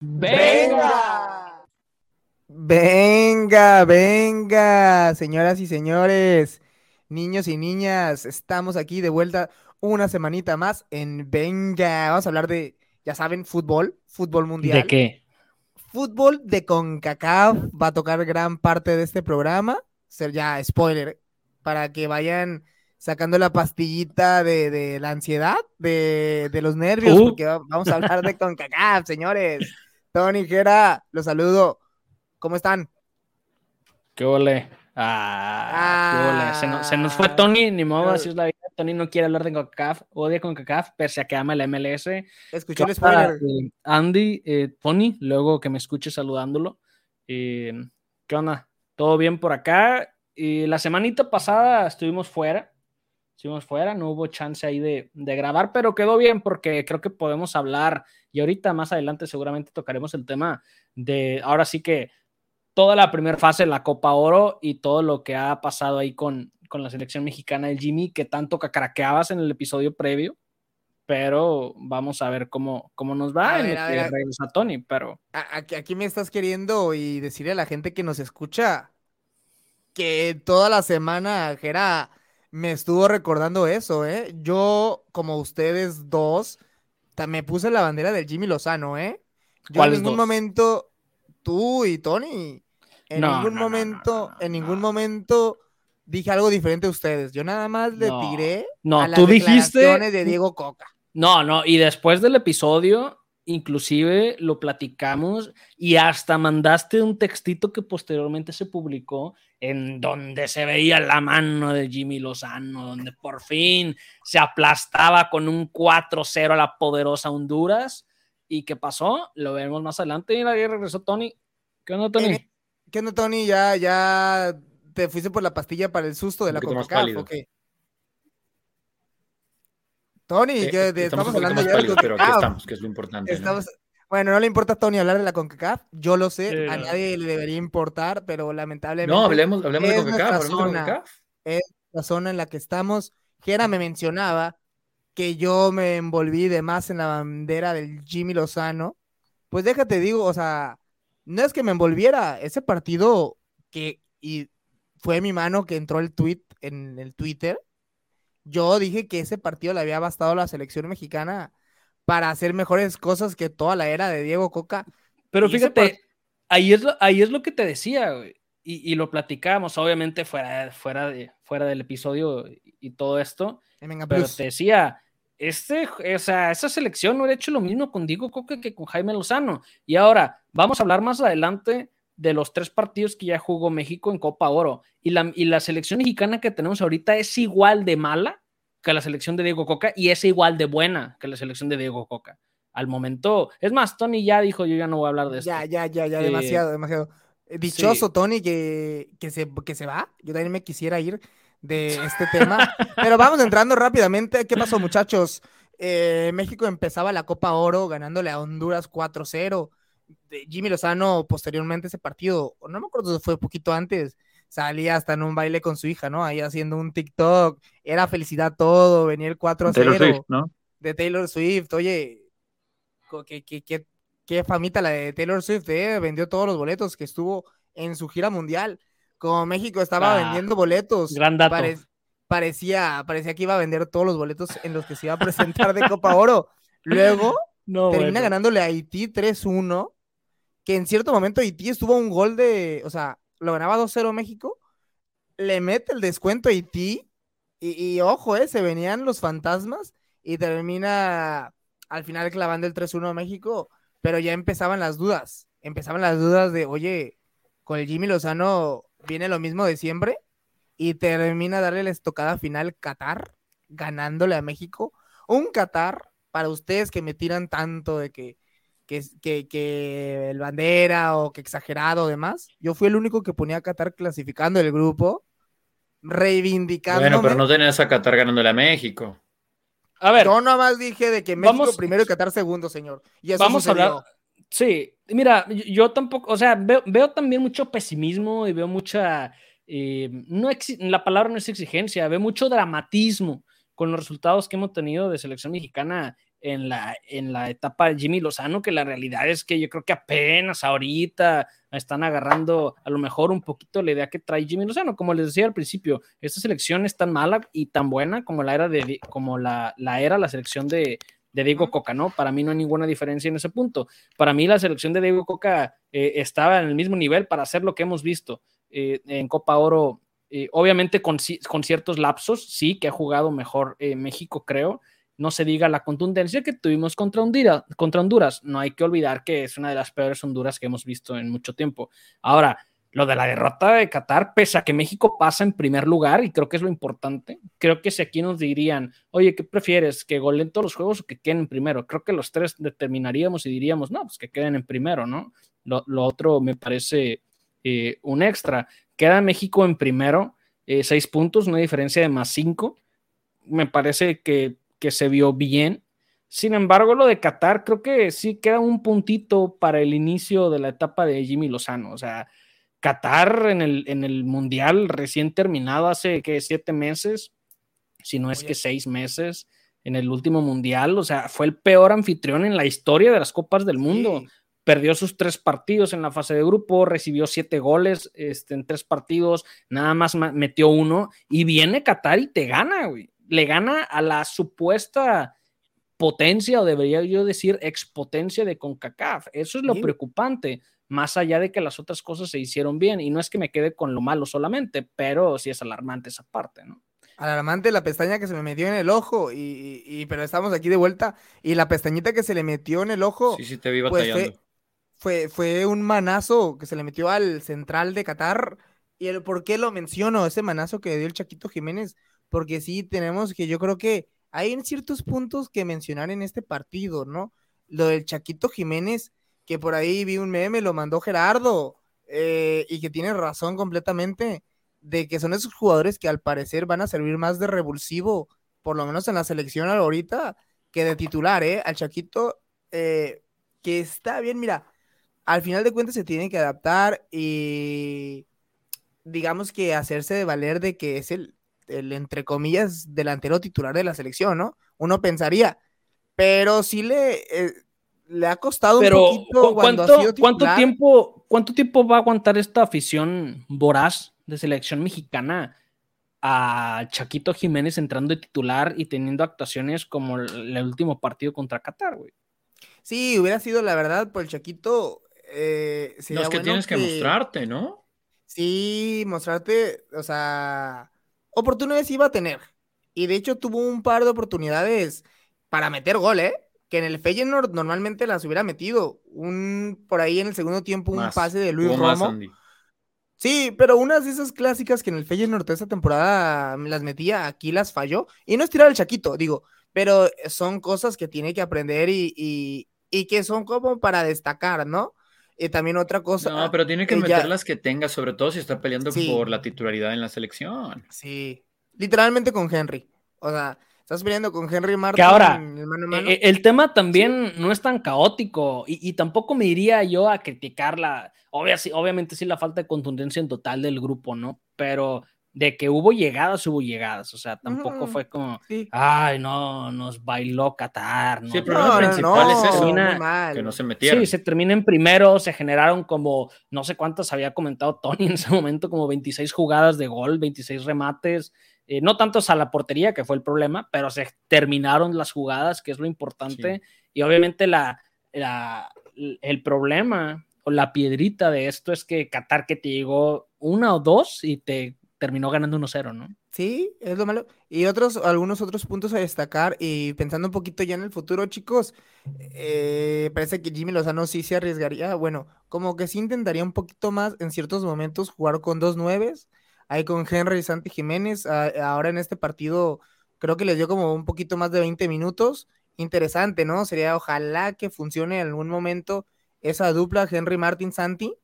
¡Venga! Venga, venga, señoras y señores, niños y niñas, estamos aquí de vuelta una semanita más en Venga. Vamos a hablar de, ya saben, fútbol, fútbol mundial. ¿De qué? Fútbol de CONCACAF va a tocar gran parte de este programa. Ser ya spoiler, para que vayan sacando la pastillita de, la ansiedad, de, los nervios, uh. porque vamos a hablar de CONCACAF, señores. Tony Jera, los saludo. ¿Cómo están? ¿Qué ole? Ah, ¿qué ole? Se, nos, fue Tony, ni modo, así es la vida. Tony no quiere hablar de CONCACAF, odia CONCACAF, pese a que ama el MLS. Escuché el spoiler. Eh, Andy, eh, Tony, luego que me escuche saludándolo. Eh, ¿Qué onda? ¿Todo bien por acá? Y la semanita pasada estuvimos fuera, estuvimos fuera, no hubo chance ahí de, de, grabar, pero quedó bien porque creo que podemos hablar y ahorita más adelante seguramente tocaremos el tema de, ahora sí que toda la primera fase de la Copa Oro y todo lo que ha pasado ahí con, con la selección mexicana del Jimmy, que tanto cacaraqueabas en el episodio previo, pero vamos a ver cómo, cómo nos va a ver, a regresa Tony, pero... Aquí, aquí me estás queriendo y decirle a la gente que nos escucha que toda la semana, Jera, me estuvo recordando eso, ¿eh? Yo, como ustedes dos, me puse la bandera del Jimmy Lozano, ¿eh? Yo en ningún momento, tú y Tony, en ningún momento, en ningún momento dije algo diferente a ustedes. Yo nada más le tiré a las tú dijiste de Diego Coca. No, no, y después del episodio, inclusive lo platicamos y hasta mandaste un textito que posteriormente se publicó en donde se veía la mano de Jimmy Lozano, donde por fin se aplastaba con un 4-0 a la poderosa Honduras. ¿Y qué pasó? Lo veremos más adelante. Y ahí regresó Tony. ¿Qué onda, Tony? Eh, ¿Qué onda, Tony? ¿Ya, ya te fuiste por la pastilla para el susto de la CONCACAF Tony, eh, estamos, hablando ya de pero aquí estamos, que es lo importante. Bueno, no le importa a Tony hablar de la CONCACAF, yo lo sé, a nadie le debería importar, pero lamentablemente. No, hablemos, hablemos de CONCACAF, zona, Es la zona en la que estamos. Gera me mencionaba que yo me envolví de más en la bandera del Jimmy Lozano. Pues déjate, digo, o sea, no es que me envolviera, ese partido que y fue mi mano que entró el tweet en el Twitter. Yo dije que ese partido le había bastado a la selección mexicana para hacer mejores cosas que toda la era de Diego Coca. Pero fíjate, ahí es, lo, ahí es lo que te decía, Y, lo platicábamos, obviamente, fuera, fuera, de, fuera del episodio y todo esto. pero te decía, este, o sea, esa selección no hubiera hecho lo mismo con Diego Coca que con Jaime Lozano. Y ahora, vamos a hablar más adelante de los tres partidos que ya jugó México en Copa Oro. Y la, y la selección mexicana que tenemos ahorita es igual de mala que la selección de Diego Coca y es igual de buena que la selección de Diego Coca. Al momento, es más, Tony ya dijo, yo ya no voy a hablar de esto. Ya, ya, ya, ya, demasiado, demasiado. Eh, dichoso Tony que, que, se, que se va. Yo también me quisiera ir de este tema. Pero vamos entrando rápidamente. ¿Qué pasó, muchachos? Eh, México empezaba la Copa Oro ganándole a Honduras 4-0. Jimmy Lozano, posteriormente ese partido, no me acuerdo si fue poquito antes, salía hasta en un baile con su hija, ¿no? Ahí haciendo un TikTok, era felicidad todo, venía el 4 0 ¿no? de Taylor Swift, oye, qué, qué, qué, famita la de Taylor Swift, ¿eh? vendió todos los boletos que estuvo en su gira mundial, como México estaba ah, vendiendo boletos, gran dato. parecía, parecía que iba a vender todos los boletos en los que se iba a presentar de Copa Oro, luego termina ganándole a Haití 3-1, que en cierto momento Haití estuvo un gol de, o sea, lo ganaba 2-0 México, le mete el descuento a Haití y, ojo, eh, se venían los fantasmas y termina al final clavando el 3-1 a México, pero ya empezaban las dudas, empezaban las dudas de, oye, con el Jimmy Lozano viene lo mismo de siempre y termina darle la estocada final Qatar, ganándole a México. Un Qatar, para ustedes que me tiran tanto de que que, que, el bandera o que exagerado o demás. Yo fui el único que ponía a Qatar clasificando el grupo, reivindicando. Bueno, pero no tenías a Qatar ganándole a México. A ver. Yo más dije de que México primero y Qatar segundo, señor. Y eso vamos a hablar. Sí, mira, yo tampoco, o sea, veo, también mucho pesimismo y veo mucha. Eh, no la palabra no es exigencia, veo mucho dramatismo con los resultados que hemos tenido de selección mexicana en la, en la etapa de Jimmy Lozano, que la realidad es que yo creo que apenas ahorita están agarrando a lo mejor un poquito la idea que trae Jimmy Lozano. Como les decía al principio, esta selección es tan mala y tan buena como la era de como la, la era la selección de, de Diego Coca, ¿no? Para mí no hay ninguna diferencia en ese punto. Para mí la selección de Diego Coca eh, estaba en el mismo nivel para hacer lo que hemos visto eh, en Copa Oro, eh, obviamente con, con, ciertos lapsos, sí, que ha jugado mejor México, creo. No se diga la contundencia que tuvimos contra Honduras. No hay que olvidar que es una de las peores Honduras que hemos visto en mucho tiempo. Ahora, lo de la derrota de Qatar, pese a que México pasa en primer lugar, y creo que es lo importante, creo que si aquí nos dirían, oye, ¿qué prefieres? ¿Que golen todos los juegos o que queden en primero? Creo que los tres determinaríamos y diríamos, no, pues que queden en primero, ¿no? Lo, otro me parece eh, un extra. Queda México en primero, eh, seis puntos, una diferencia de más cinco. Me parece que, que se vio bien. Sin embargo, lo de Qatar, creo que sí queda un puntito para el inicio de la etapa de Jimmy Lozano. O sea, Qatar en el, en el Mundial recién terminado hace que siete meses, si no es que seis meses, en el último Mundial, o sea, fue el peor anfitrión en la historia de las Copas del Mundo. Perdió sus tres partidos en la fase de grupo, recibió siete goles este, en tres partidos, nada más metió uno y viene Qatar y te gana, güey. Le gana a la supuesta potencia, o debería yo decir expotencia de CONCACAF. Eso es lo preocupante más allá de que las otras cosas se hicieron bien. Y no es que me quede con lo malo solamente, pero sí es alarmante esa parte, ¿no? Alarmante la pestaña que se me metió en el ojo, y, pero estamos aquí de vuelta, y la pestañita que se le metió en el ojo. Sí, sí, te vi pues, batallando. fue, fue, un manazo que se le metió al central de Qatar. ¿Y el por qué lo menciono? Ese manazo que dio el Chaquito Jiménez, porque sí tenemos que yo creo que hay ciertos puntos que mencionar en este partido, ¿no? Lo del Chaquito Jiménez que por ahí vi un meme, lo mandó Gerardo, eh, y que tiene razón completamente, de que son esos jugadores que al parecer van a servir más de revulsivo, por lo menos en la selección ahorita, que de titular, ¿eh? Al Chaquito, eh, que está bien, mira, al final de cuentas se tiene que adaptar y digamos que hacerse de valer de que es el, el entre comillas, delantero titular de la selección, ¿no? Uno pensaría, pero sí le, eh, le ha costado un poquito cuando ¿cuánto, tiempo, ¿Cuánto tiempo va a aguantar esta afición voraz de selección mexicana a Chaquito Jiménez entrando de titular y teniendo actuaciones como el, último partido contra Qatar, güey? Sí, hubiera sido la verdad, por el Chaquito. Eh, no, es que tienes que... mostrarte, ¿no? Sí, mostrarte, o sea, oportunidades iba a tener. Y de hecho tuvo un par de oportunidades para meter gol, ¿eh? que en el Feyenoord normalmente las hubiera metido. Un por ahí en el segundo tiempo un pase de Luis Romo. sí, pero unas de esas clásicas que en el Feyenoord de esta temporada las metía, aquí las falló. Y no es tirar el chaquito, digo, pero son cosas que tiene que aprender y, que son como para destacar, ¿no? Y también otra cosa. No, pero tiene que meter las que tenga, sobre todo si está peleando por la titularidad en la selección. Sí, literalmente con Henry. O sea, Estás peleando con Henry Martin. Que ahora, e, el, tema también no es tan caótico y, tampoco me iría yo a criticarla. obviamente sí la falta de contundencia en total del grupo, ¿no? Pero de que hubo llegadas, hubo llegadas. O sea, tampoco fue como, ay, no, nos bailó Qatar. ¿no? Sí, pero lo principal es eso, que no se metieron. Sí, se termina en primero, se generaron como, no sé cuántas había comentado Tony en ese momento, como 26 jugadas de gol, 26 remates. Eh, no tantos a la portería, que fue el problema, pero se terminaron las jugadas, que es lo importante. Y obviamente la, el problema o la piedrita de esto es que Qatar que te llegó una o dos y te terminó ganando 1-0, ¿no? Sí, es lo malo. Y otros, algunos otros puntos a destacar, y pensando un poquito ya en el futuro, chicos, eh, parece que Jimmy Lozano sí se arriesgaría, bueno, como que sí intentaría un poquito más en ciertos momentos jugar con dos nueves, ahí con Henry Santi Jiménez. ahora en este partido creo que les dio como un poquito más de 20 minutos. Interesante, ¿no? Sería ojalá que funcione en algún momento esa dupla Henry Martin Santi.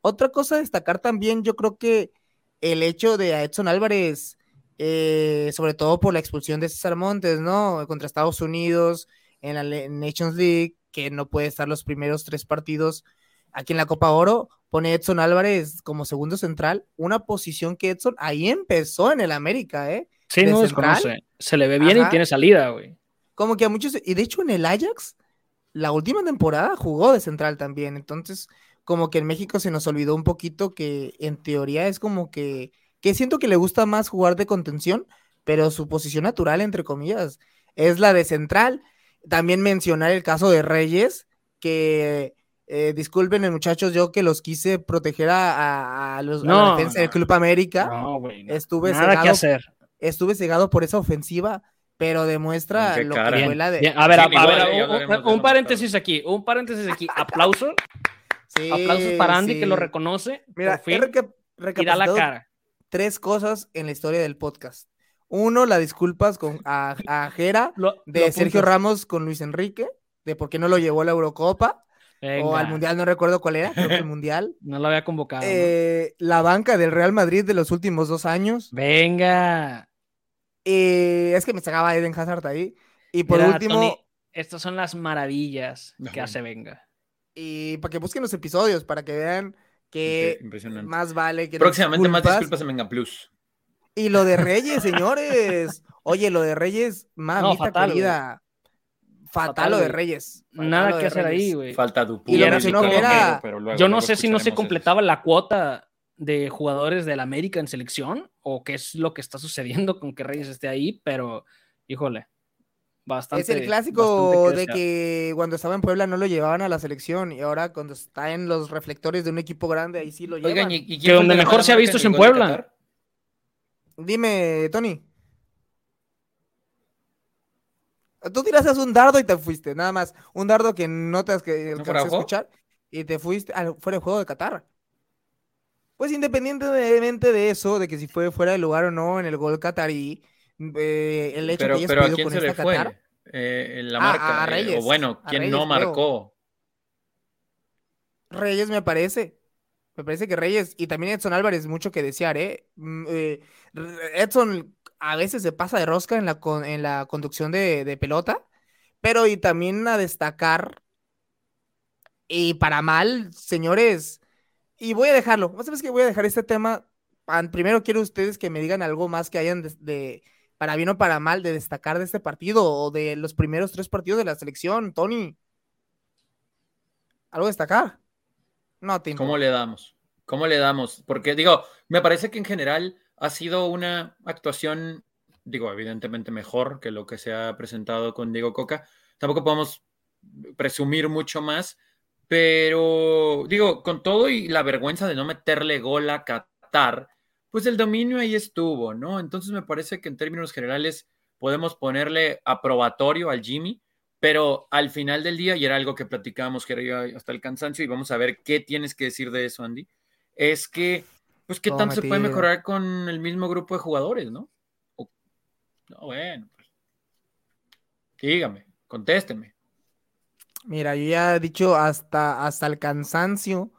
Otra cosa a destacar también, yo creo que el hecho de Edson Álvarez, eh, sobre todo por la expulsión de César Montes, ¿no? Contra Estados Unidos en la Nations League, que no puede estar los primeros tres partidos aquí en la Copa Oro, pone Edson Álvarez como segundo central, una posición que Edson ahí empezó en el América, ¿eh? Sí, no, Se le ve bien y tiene salida, güey. como que a muchos, y de hecho en el Ajax, la última temporada jugó de central también, entonces como que en México se nos olvidó un poquito que en teoría es como que, que siento que le gusta más jugar de contención, pero su posición natural, entre comillas, es la de central. También mencionar el caso de Reyes, que eh, disculpen, muchachos, yo que los quise proteger a, los, la defensa del Club América. estuve cegado, hacer. Estuve cegado por esa ofensiva, pero demuestra lo que fue la de. A ver, a, ver, un, paréntesis aquí, un paréntesis aquí. Aplausos. Aplausos para Andy que lo reconoce. Mira, por fin, y da la cara. Tres cosas en la historia del podcast. Uno, la disculpas con, a, a Jera de Sergio Ramos con Luis Enrique, de por qué no lo llevó a la Eurocopa. O al Mundial, no recuerdo cuál era, creo que el Mundial. no lo había convocado. Eh, la banca del Real Madrid de los últimos dos años. Venga. Eh, es que me sacaba Eden Hazard ahí. Y por último. estas son las maravillas que hace Venga. Y para que busquen los episodios, para que vean que más vale que. Próximamente más disculpas en Venga Plus. Y lo de Reyes, señores. Oye, lo de Reyes, mamita no, querida. Fatal, lo de Reyes. Nada que hacer ahí, güey. Falta Dupu. Y yo no sé si no se completaba la cuota de jugadores del América en selección o qué es lo que está sucediendo con que Reyes esté ahí, pero híjole. Bastante, es el clásico de que cuando estaba en Puebla no lo llevaban a la selección y ahora cuando está en los reflectores de un equipo grande ahí sí lo llevan. ¿y, que donde mejor se ha visto es en Puebla. Dime, Tony. Tú tiraste un dardo y te fuiste, nada más. Un dardo que no te has que escuchar y te fuiste al, fuera del juego de Qatar. Pues independientemente de eso, de que si fue fuera de lugar o no en el gol qatarí, eh, el hecho pero, que hayas pero ¿a quién se le fue? Eh, la marca, a, eh, Reyes, o bueno, ¿quién no marcó? Reyes me parece. Me parece que Reyes y también Edson Álvarez, mucho que desear, ¿eh? Mm, Edson a veces se pasa de rosca en la, en la conducción de, pelota, pero y también a destacar, y para mal, señores, y voy a dejarlo, ¿sabes que Voy a dejar este tema, primero quiero ustedes que me digan algo más que hayan de, para bien o para mal, de destacar de este partido o de los primeros tres partidos de la selección, Tony. ¿Algo destacar? No, Tim. ¿Cómo le damos? ¿Cómo le damos? Porque digo, me parece que en general ha sido una actuación, digo, evidentemente mejor que lo que se ha presentado con Diego Coca. Tampoco podemos presumir mucho más, pero digo, con todo y la vergüenza de no meterle gol a Qatar, pues el dominio ahí estuvo, ¿no? Entonces me parece que en términos generales podemos ponerle aprobatorio al Jimmy, pero al final del día, y era algo que platicábamos que era hasta el cansancio, y vamos a ver qué tienes que decir de eso, Andy, es que pues qué tanto se puede mejorar con el mismo grupo de jugadores, ¿no? no, bueno, pues. Dígame, contésteme. Mira, yo ya he dicho hasta, hasta el cansancio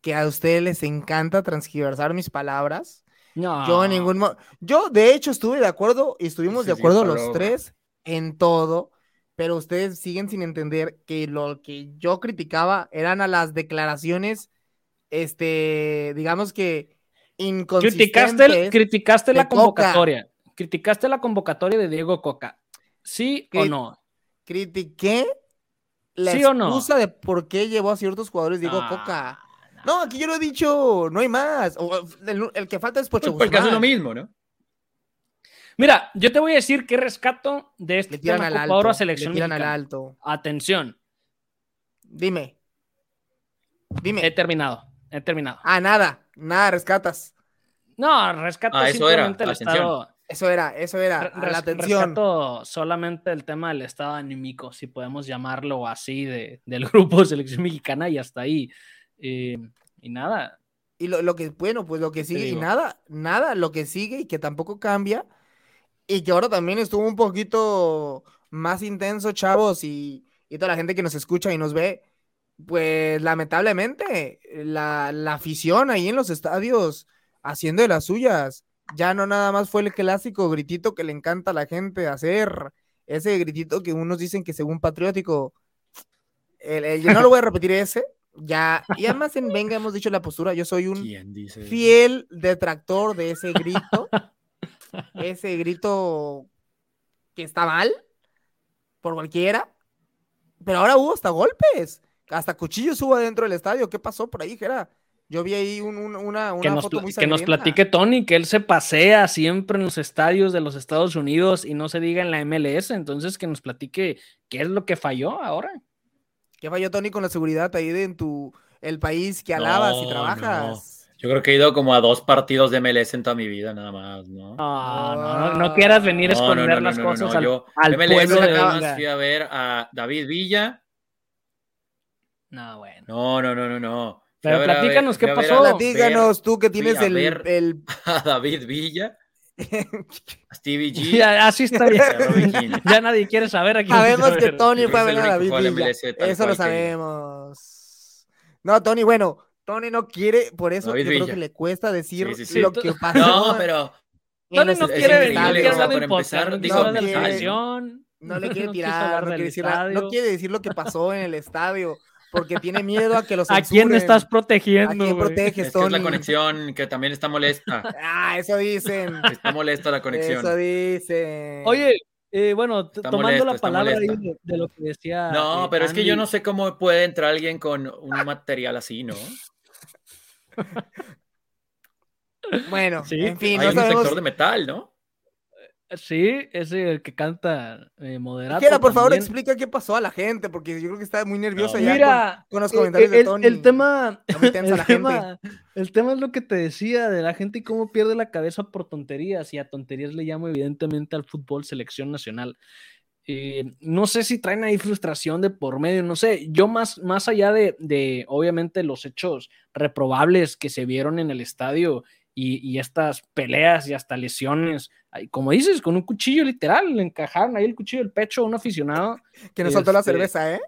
que a ustedes les encanta transgiversar mis palabras. No. Yo en ningún Yo, de hecho, estuve de acuerdo y estuvimos de acuerdo los tres en todo, pero ustedes siguen sin entender que lo que yo criticaba eran a las declaraciones, este, digamos que Criticaste, criticaste la convocatoria. Criticaste la convocatoria de Diego Coca. ¿Sí o no? Critiqué la excusa de por qué llevó a ciertos jugadores Diego ah, Coca. No, aquí yo lo he dicho, no hay más. el, que falta es Pocho pues Porque hace lo mismo, ¿no? Mira, yo te voy a decir qué rescato de este tema al alto, a selección al alto. Atención. Dime. Dime. He terminado. He terminado. Ah, nada. Nada, rescatas. No, rescato ah, simplemente el estado. Eso era, eso era, la atención. Rescato solamente el tema del estado anímico, si podemos llamarlo así, de, del grupo de selección mexicana y hasta ahí. Eh, y nada. Y lo, que, bueno, pues lo que sigue, y nada, nada, lo que sigue y que tampoco cambia, y que ahora también estuvo un poquito más intenso, chavos, y, y toda la gente que nos escucha y nos ve, pues lamentablemente la, afición ahí en los estadios haciendo de las suyas. Ya no nada más fue el clásico gritito que le encanta a la gente hacer, ese gritito que unos dicen que según patriótico, yo no lo voy a repetir ese, ya, y además en Venga hemos dicho la postura, yo soy un fiel detractor de ese grito, ese grito que está mal, por cualquiera. Pero ahora hubo hasta golpes. Hasta cuchillos hubo dentro del estadio. ¿Qué pasó por ahí, Gera? Yo vi ahí una, que nos, foto muy Que nos platique Tony que él se pasea siempre en los estadios de los Estados Unidos y no se diga en la MLS. Entonces, que nos platique qué es lo que falló ahora. ¿Qué falló, Tony, con la seguridad ahí de en tu el país que alabas y trabajas? Yo creo que he ido como a dos partidos de MLS en toda mi vida, nada más, ¿no? No, no, quieras venir a esconder las cosas al, al pueblo de fui a ver a David Villa. No, bueno. No, no, no, no, no. Pero platícanos qué pasó. platícanos tú que tienes el, el... A David Villa. A Stevie G. así está bien. ya nadie quiere saber aquí. Sabemos que Tony fue a ver a David Villa. Eso lo sabemos. No, Tony, bueno, Tony no quiere, por eso yo creo que le cuesta decir lo que pasó. No, pero. Tony no quiere venir, no quiere hablar de no, le quiere tirar, no, quiere no quiere decir lo que pasó en el estadio porque tiene miedo a que los. ¿A quién estás protegiendo? ¿A quién proteges, es que es la conexión que también está molesta. ah, eso dicen. Está molesta la conexión. Eso dicen. Oye, eh, bueno, tomando la palabra ahí de, lo que decía. No, eh, pero es que yo no sé cómo puede entrar alguien con un material así, ¿no? bueno, en fin. Hay un sector de metal, ¿no? Sí, ese el que canta eh, moderado. Quiera, por favor, explica qué pasó a la gente, porque yo creo que está muy nerviosa ya Mira, con, los eh, comentarios el, de Tony. El tema, el, tema, el tema es lo que te decía de la gente y cómo pierde la cabeza por tonterías, y a tonterías le llamo evidentemente al fútbol selección nacional. Eh, no sé si traen ahí frustración de por medio, no sé, yo más, más allá de, de obviamente los hechos reprobables que se vieron en el estadio y, estas peleas y hasta lesiones, como dices, con un cuchillo literal, le encajaron ahí el cuchillo del pecho a un aficionado. Que nos soltó la este, cerveza, ¿eh?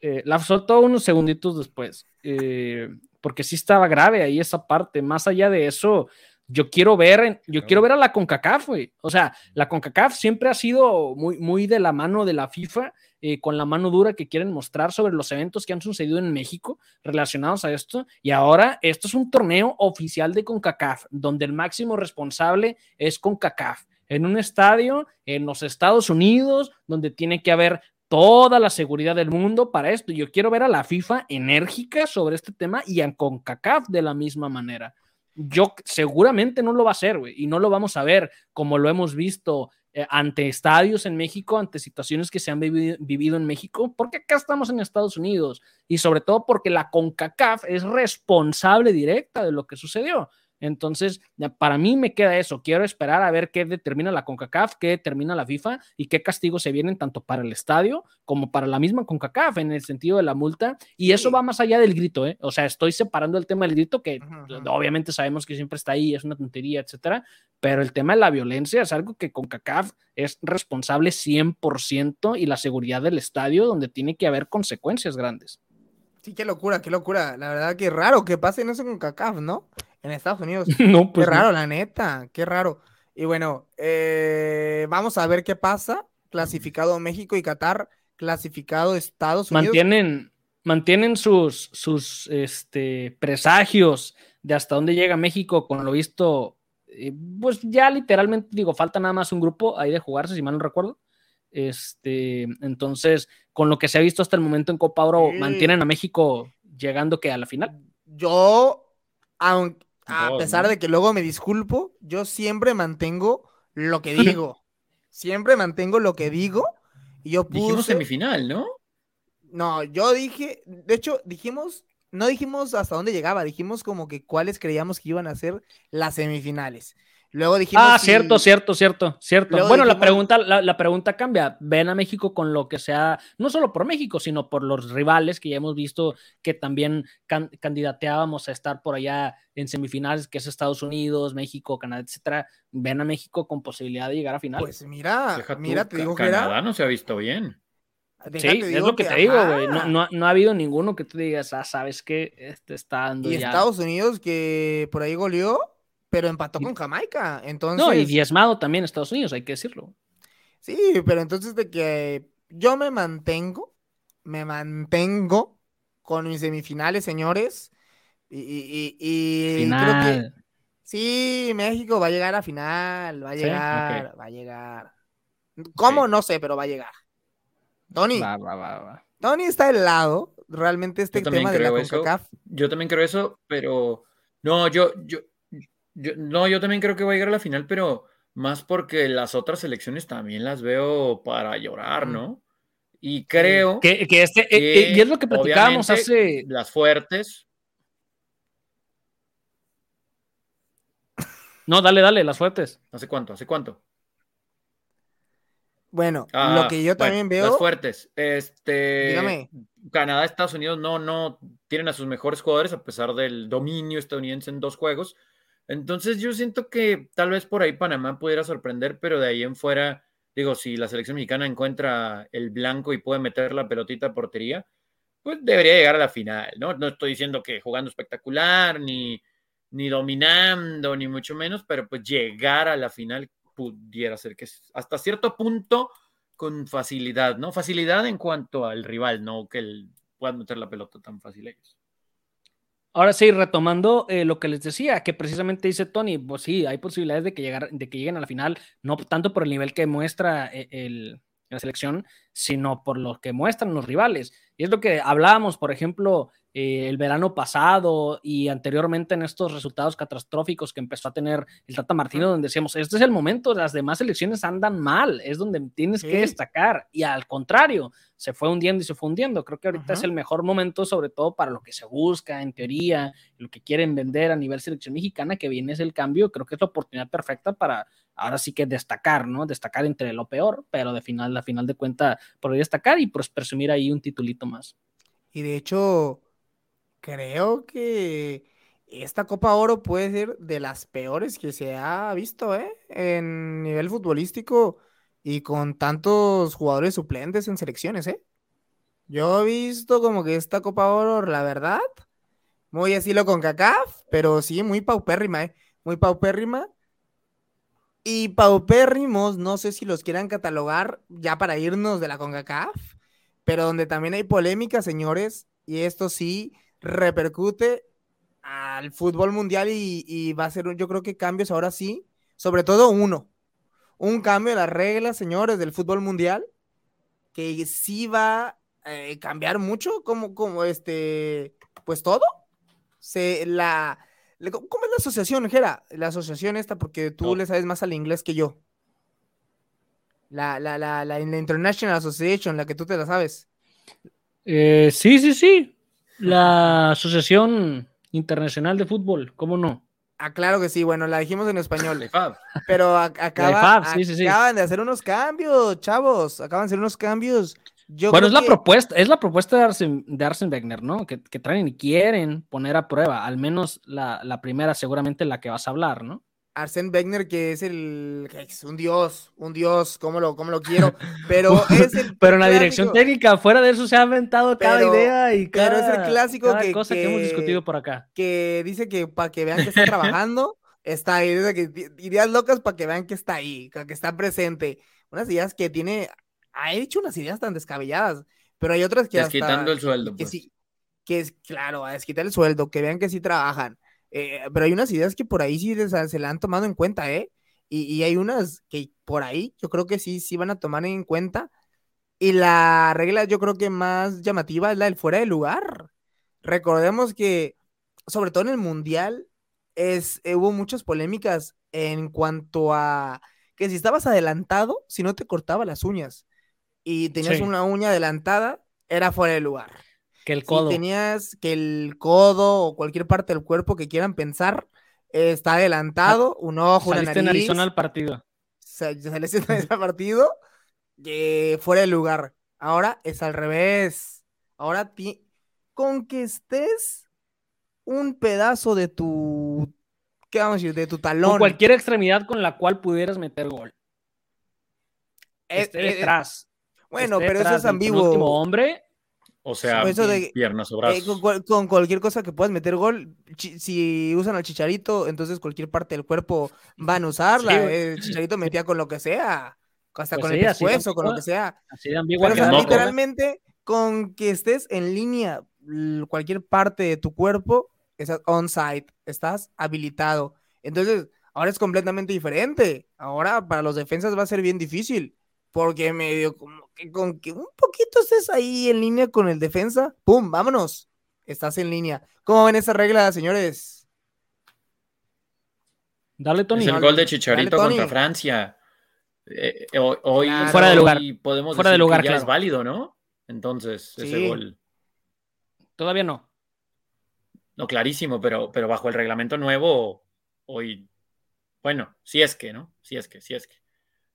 ¿eh? La soltó unos segunditos después, eh, porque sí estaba grave ahí esa parte. Más allá de eso, yo quiero ver, yo quiero ver a la CONCACAF, güey. O sea, la CONCACAF siempre ha sido muy, muy de la mano de la FIFA eh, con la mano dura que quieren mostrar sobre los eventos que han sucedido en México relacionados a esto. Y ahora esto es un torneo oficial de CONCACAF, donde el máximo responsable es CONCACAF, en un estadio en los Estados Unidos, donde tiene que haber toda la seguridad del mundo para esto. Yo quiero ver a la FIFA enérgica sobre este tema y a CONCACAF de la misma manera. Yo seguramente no lo va a hacer, güey, y no lo vamos a ver como lo hemos visto eh, ante estadios en México, ante situaciones que se han vivido en México, porque acá estamos en Estados Unidos y sobre todo porque la CONCACAF es responsable directa de lo que sucedió. Entonces, para mí me queda eso. Quiero esperar a ver qué determina la CONCACAF, qué determina la FIFA y qué castigos se vienen tanto para el estadio como para la misma CONCACAF en el sentido de la multa. Y eso va más allá del grito, ¿eh? O sea, estoy separando el tema del grito, que obviamente sabemos que siempre está ahí, es una tontería, etcétera. Pero el tema de la violencia es algo que CONCACAF es responsable 100% y la seguridad del estadio, donde tiene que haber consecuencias grandes. Sí, qué locura, qué locura. La verdad que raro que pase eso con CACAF, ¿no? En Estados Unidos. no, pues. Qué raro, la neta, qué raro. Y bueno, eh, vamos a ver qué pasa. Clasificado México y Qatar, clasificado Estados Unidos. Mantienen, mantienen sus, sus este, presagios de hasta dónde llega México con lo visto. Eh, pues ya literalmente digo, falta nada más un grupo ahí de jugarse, si mal no recuerdo. Este, entonces, con lo que se ha visto hasta el momento en Copa Oro, mantienen a México llegando que a la final. Yo, aunque, a pesar de que luego me disculpo, yo siempre mantengo lo que digo. siempre mantengo lo que digo. Y yo puse... Dijimos semifinal, ¿no? No, yo dije, de hecho, dijimos, no dijimos hasta dónde llegaba, dijimos como que cuáles creíamos que iban a ser las semifinales. Luego dijimos. Ah, cierto, cierto, cierto, cierto. bueno, la, pregunta, la, pregunta cambia. Ven a México con lo que sea, no solo por México, sino por los rivales que ya hemos visto que también candidateábamos a estar por allá en semifinales, que es Estados Unidos, México, Canadá, etcétera.Ven a México con posibilidad de llegar a final. Pues mira, mira, te digo que Canadá no se ha visto bien. sí, es lo que, te digo, güey. No, no, ha habido ninguno que tú digas, ah, sabes que este está dando. Y Estados Unidos que por ahí goleó pero empató con Jamaica. Entonces... No, y diezmado también Estados Unidos, hay que decirlo. Sí, pero entonces de que yo me mantengo, me mantengo con mis semifinales, señores. Y, y, creo que sí, México va a llegar a final, va a llegar, va a llegar. ¿Cómo? No sé, pero va a llegar. Tony. Tony está al lado. Realmente este tema de la CONCACAF. Yo también creo eso, pero no, yo, yo, yo, no, yo también creo que va a llegar a la final, pero más porque las otras selecciones también las veo para llorar, ¿no? Y creo que, este, eh, eh, y es lo que platicábamos hace. Las fuertes. No, dale, dale, las fuertes. ¿Hace cuánto? ¿Hace cuánto? Bueno, lo ah, que yo también veo. Las fuertes. Este. Dígame. Canadá, Estados Unidos no, no tienen a sus mejores jugadores a pesar del dominio estadounidense en dos juegos. Entonces yo siento que tal vez por ahí Panamá pudiera sorprender, pero de ahí en fuera, digo, si la selección mexicana encuentra el blanco y puede meter la pelotita a portería, pues debería llegar a la final, ¿no? No estoy diciendo que jugando espectacular, ni, ni dominando, ni mucho menos, pero pues llegar a la final pudiera ser que hasta cierto punto con facilidad, ¿no? Facilidad en cuanto al rival, no que el, puedan meter la pelota tan fácil ellos. Ahora sí, retomando eh, lo que les decía, que precisamente dice Tony, pues sí, hay posibilidades de que, llegar, de que lleguen a la final, no tanto por el nivel que muestra eh, el, la selección, sino por lo que muestran los rivales. Y es lo que hablábamos, por ejemplo, eh, el verano pasado y anteriormente en estos resultados catastróficos que empezó a tener el Tata Martino, donde decíamos, este es el momento, las demás elecciones andan mal, es donde tienes que destacar. Y al contrario, se fue hundiendo y se fue hundiendo. Creo que ahorita es el mejor momento, sobre todo para lo que se busca en teoría, lo que quieren vender a nivel selección mexicana, que viene es el cambio. Creo que es la oportunidad perfecta para ahora sí que destacar, ¿no? Destacar entre lo peor, pero de final, a final de cuenta, poder destacar y pues presumir ahí un titulito más. Y de hecho, creo que esta Copa Oro puede ser de las peores que se ha visto, ¿eh? En nivel futbolístico y con tantos jugadores suplentes en selecciones, ¿eh? Yo he visto como que esta Copa Oro, la verdad, muy estilo con CACAF, pero sí, muy paupérrima, ¿eh? Muy paupérrima. Y paupérrimos, no sé si los quieran catalogar ya para irnos de la CONCACAF, pero donde también hay polémica, señores, y esto sí repercute al fútbol mundial y, va a ser, yo creo que cambios ahora sí, sobre todo uno, un cambio de las reglas, señores, del fútbol mundial, que sí va a eh, cambiar mucho, como, como este, pues todo. Se, la, ¿Cómo es la asociación, Jera? La asociación esta, porque tú le sabes más al inglés que yo. La, la, la, la, International Association, la que tú te la sabes. Eh, sí, sí, sí. La Asociación Internacional de Fútbol, ¿cómo no? Ah, claro que sí, bueno, la dijimos en español. Pero acaba, acaban de hacer unos cambios, chavos. Acaban de hacer unos cambios. bueno, es la propuesta, es la propuesta de Arsen, de Wegener, ¿no? Que, traen y quieren poner a prueba, al menos la, la primera, seguramente la que vas a hablar, ¿no? Arsène Wenger, que es el es un dios, un dios, como lo, como lo quiero, pero es el Pero en la dirección técnica, fuera de eso se ha inventado cada idea y cada, pero es el clásico que, cosa que, hemos discutido por acá. Que dice que para que vean que está trabajando, está ahí, dice que ideas locas para que vean que está ahí, que está presente. Unas ideas que tiene, ha hecho unas ideas tan descabelladas, pero hay otras que Desquitando el sueldo. Que pues. sí, que es, claro, a desquitar el sueldo, que vean que sí trabajan eh, pero hay unas ideas que por ahí sí se le han tomado en cuenta, ¿eh? Y, hay unas que por ahí yo creo que sí, sí van a tomar en cuenta. Y la regla yo creo que más llamativa es la del fuera de lugar. Recordemos que, sobre todo en el Mundial, es, eh, hubo muchas polémicas en cuanto a que si estabas adelantado, si no te cortaba las uñas y tenías una uña adelantada, era fuera de lugar. Que el codo. Si tenías que el codo o cualquier parte del cuerpo que quieran pensar está adelantado, un ojo, una nariz. en Arizona al partido. Saliste en ese partido fuera de lugar. Ahora es al revés. Ahora con que estés un pedazo de tu ¿qué vamos a decir? De tu talón. Con cualquier extremidad con la cual pudieras meter gol. Es, detrás. Bueno, pero eso es ambiguo. último hombre o sea, piernas o eh, con, cualquier cosa que puedas meter gol, si usan al chicharito, entonces cualquier parte del cuerpo van a usarla. el chicharito metía con lo que sea, hasta pues con el pescuezo, con lo que sea. Así de Pero, literalmente, con que estés en línea, cualquier parte de tu cuerpo, estás on-site, estás habilitado. Entonces, ahora es completamente diferente. Ahora para los defensas va a ser bien difícil porque medio como que con que un poquito estés ahí en línea con el defensa, ¡pum! ¡Vámonos! Estás en línea. ¿Cómo ven esa regla, señores? Dale, Tony. Es el gol de Chicharito contra Francia. Eh, eh, hoy, fuera de lugar. podemos fuera decir de lugar, que ya es válido, ¿no? Entonces, ese gol. Todavía no. No, clarísimo, pero, pero bajo el reglamento nuevo, hoy, bueno, si es que, ¿no? Si es que, si es que.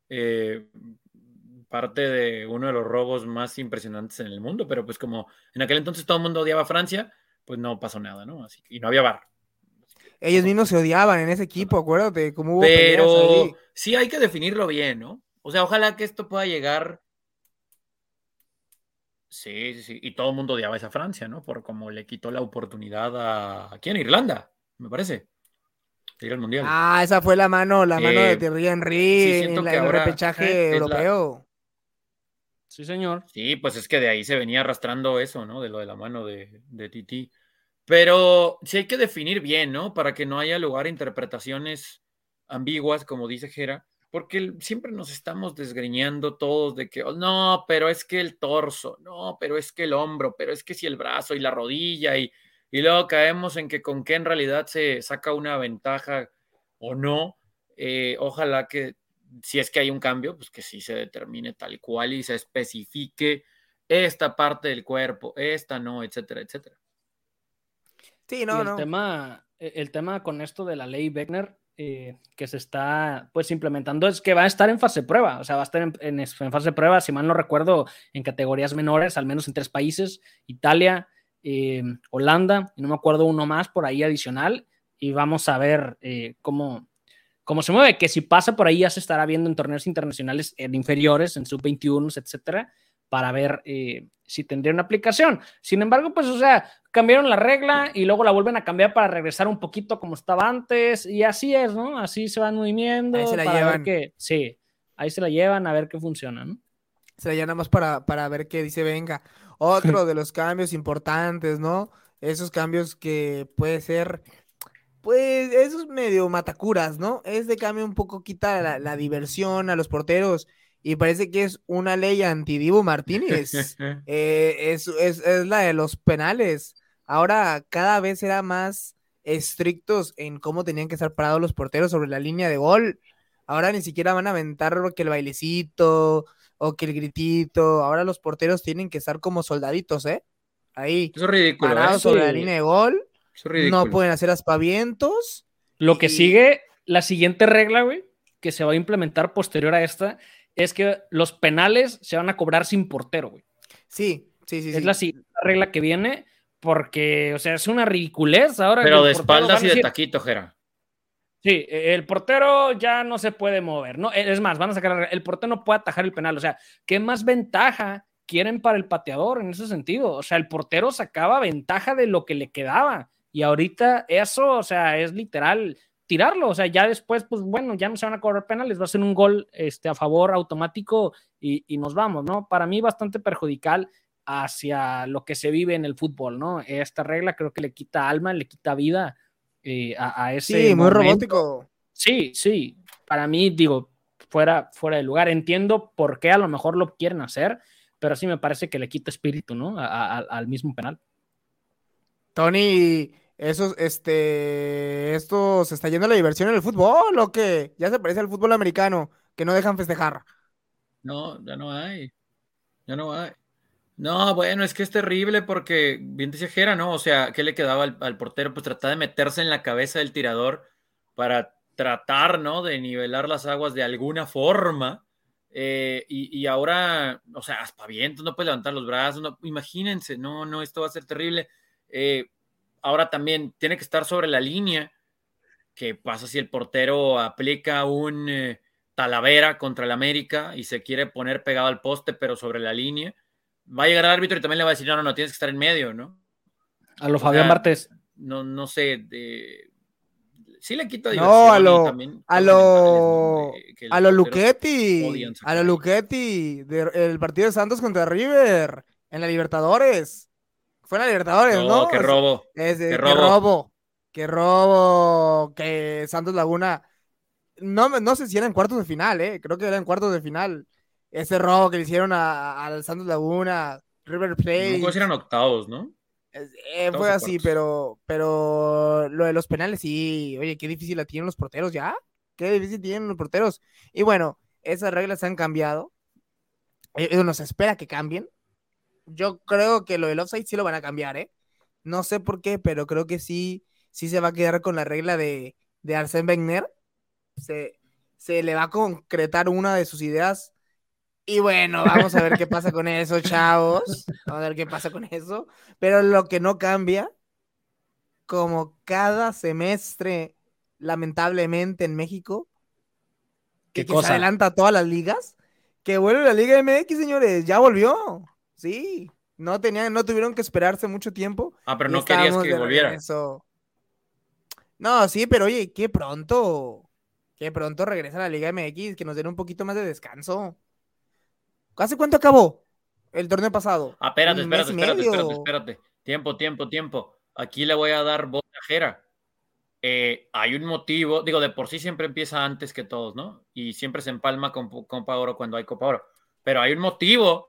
Eh, parte de uno de los robos más impresionantes en el mundo, pero pues como en aquel entonces todo el mundo odiaba a Francia, pues no pasó nada, ¿no? Así, y no había bar. Ellos mismos se odiaban en ese equipo, acuérdate, como hubo Pero sí hay que definirlo bien, ¿no? O sea, ojalá que esto pueda llegar. Sí, sí, sí. Y todo el mundo odiaba a esa Francia, ¿no? Por cómo le quitó la oportunidad a. ¿A quién? Irlanda, me parece. Ir al mundial. Ah, esa fue la mano, la mano de eh, Thierry Henry en el repechaje europeo. Sí, señor. Sí, pues es que de ahí se venía arrastrando eso, ¿no? De lo de la mano de, de Titi. Pero sí hay que definir bien, ¿no? Para que no haya lugar a interpretaciones ambiguas, como dice Jera, porque siempre nos estamos desgreñando todos de que, oh, no, pero es que el torso, no, pero es que el hombro, pero es que si el brazo y la rodilla, y, y luego caemos en que con qué en realidad se saca una ventaja o no. Eh, ojalá que si es que hay un cambio, pues que sí se determine tal cual y se especifique esta parte del cuerpo, esta no, etcétera, etcétera. Sí, no, el Tema, e, el tema con esto de la ley Beckner eh, que se está pues implementando es que va a estar en fase prueba, o sea, va a estar en, en, fase prueba, si mal no recuerdo, en categorías menores, al menos en tres países, Italia, eh, Holanda, y no me acuerdo uno más por ahí adicional, y vamos a ver eh, cómo, cómo se mueve, que si pasa por ahí ya se estará viendo en torneos internacionales en inferiores, en sub-21, etcétera, para ver eh, si tendría una aplicación. Sin embargo, pues, o sea, cambiaron la regla y luego la vuelven a cambiar para regresar un poquito como estaba antes, y así es, ¿no? Así se van moviendo. Ahí se la llevan. que, sí, ahí se la llevan a ver qué funciona, ¿no? Se la llevan nada más para, para ver qué dice, venga. Otro de los cambios importantes, ¿no? Esos cambios que puede ser pues eso es medio matacuras, ¿no? Es de cambio un poco quita la, diversión a los porteros y parece que es una ley anti-Divo Martínez. Eh, es, es, la de los penales. Ahora cada vez era más estrictos en cómo tenían que estar parados los porteros sobre la línea de gol. Ahora ni siquiera van a aventar que el bailecito o que el gritito. Ahora los porteros tienen que estar como soldaditos, ¿eh? Ahí. Eso es ridículo. Parados ¿eh? sobre la línea de gol no pueden hacer aspavientos. Lo que sigue, la siguiente regla, güey, que se va a implementar posterior a esta, es que los penales se van a cobrar sin portero, güey. Sí, sí, sí. Es la siguiente regla que viene, porque, o sea, es una ridiculez ahora. Pero de espaldas y de taquito, Jera. Sí, el portero ya no se puede mover, ¿no? Es más, van a sacar el portero no puede atajar el penal, o sea, ¿qué más ventaja quieren para el pateador en ese sentido? O sea, el portero sacaba ventaja de lo que le quedaba. Y ahorita eso, o sea, es literal tirarlo, o sea, ya después, pues bueno, ya no se van a cobrar penales, va a ser un gol este, a favor automático y, nos vamos, ¿no? Para mí bastante perjudicial hacia lo que se vive en el fútbol, ¿no? Esta regla creo que le quita alma, le quita vida eh, a, ese. Sí, muy romántico. Sí, sí, para mí, digo, fuera, fuera de lugar, entiendo por qué a lo mejor lo quieren hacer, pero sí me parece que le quita espíritu, ¿no? al mismo penal. Tony, eso, este, esto se está yendo la diversión en el fútbol, ¿o qué? Ya se parece al fútbol americano, que no dejan festejar. No, ya no hay. Ya no hay. No, bueno, es que es terrible porque, bien decía Jera, ¿no? O sea, ¿qué le quedaba al, portero? Pues tratar de meterse en la cabeza del tirador para tratar, ¿no? De nivelar las aguas de alguna forma. Eh, y, ahora, o sea, aspavientos, no puede levantar los brazos, no, imagínense, no, no, esto va a ser terrible. Eh, ahora también tiene que estar sobre la línea. ¿Qué pasa si el portero aplica un eh, talavera contra el América y se quiere poner pegado al poste, pero sobre la línea? Va a llegar el árbitro y también le va a decir, no, no, no, tienes que estar en medio, ¿no? A lo Fabián Martes. No, no sé, de... sí le quita No, a lo, a lo, a lo Luchetti, a lo Luchetti, el partido de Santos contra River, en la Libertadores. Fue en la Libertadores, ¿no? ¿no? Qué robo. Es, qué, robo. qué robo. Que Santos Laguna. No, no sé si era en cuartos de final, ¿eh? Creo que era en cuartos de final. ese robo que le hicieron a, Santos Laguna, River Plate. No eran octavos, ¿no? Eh, fue así, pero, pero lo de los penales, sí, oye, qué difícil la tienen los porteros ya. Qué difícil tienen los porteros. Y bueno, esas reglas han cambiado. Eh, eso nos espera que cambien. Yo creo que lo del offside sí lo van a cambiar, ¿eh? No sé por qué, pero creo que sí, sí se va a quedar con la regla de, de Arsène Wenger. Se, se le va a concretar una de sus ideas y bueno, vamos a ver qué pasa con eso, chavos. Vamos a ver qué pasa con eso. Pero lo que no cambia, como cada semestre, lamentablemente en México, que, se adelanta a todas las ligas, que vuelve la Liga MX, señores, ya volvió. Sí, no tenían, no tuvieron que esperarse mucho tiempo. Ah, pero no querías que volviera. Eso. No, sí, pero oye, qué pronto, qué pronto regresa a la Liga MX, que nos den un poquito más de descanso. ¿Hace cuánto acabó el torneo pasado? Ah, espérate, espérate, espérate, espérate, espérate. Tiempo, tiempo, tiempo. Aquí le voy a dar voz a eh, hay un motivo, digo, de por sí siempre empieza antes que todos, ¿no? Y siempre se empalma con Copa Oro cuando hay Copa Oro. Pero hay un motivo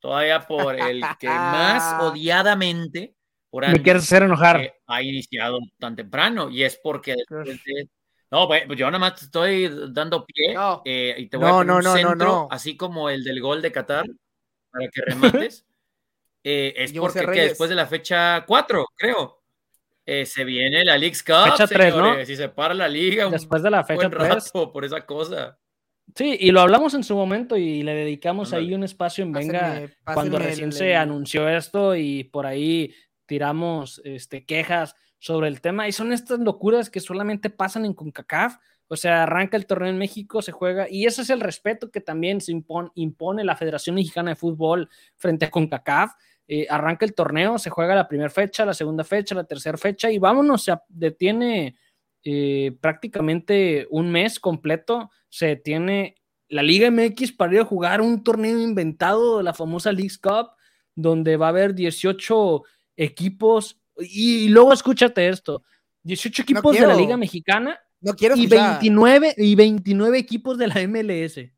todavía por el que más odiadamente por Me quieres hacer enojar. ha iniciado tan temprano y es porque después de no, pues yo nada más te estoy dando pie eh, y te voy a poner un centro, así como el del gol de Qatar, para que remates. Eh, es porque que después de la fecha 4, creo, eh, se viene la League's Cup. Fecha 3, ¿no? Si se para la liga. Después de la fecha 3. por esa cosa. Sí, y lo hablamos en su momento y le dedicamos ahí un espacio en Venga cuando recién se anunció esto y por ahí tiramos este, quejas sobre el tema y son estas locuras que solamente pasan en CONCACAF. O sea, arranca el torneo en México, se juega y ese es el respeto que también se impone, la Federación Mexicana de Fútbol frente a CONCACAF. Eh, arranca el torneo, se juega la primera fecha, la segunda fecha, la tercera fecha y vámonos, se detiene eh, prácticamente un mes completo, se detiene la Liga MX para ir a jugar un torneo inventado, la famosa League Cup, donde va a haber 18 equipos. Y, luego escúchate esto: 18 equipos de la Liga Mexicana no quiero y, 29, y 29 equipos de la MLS.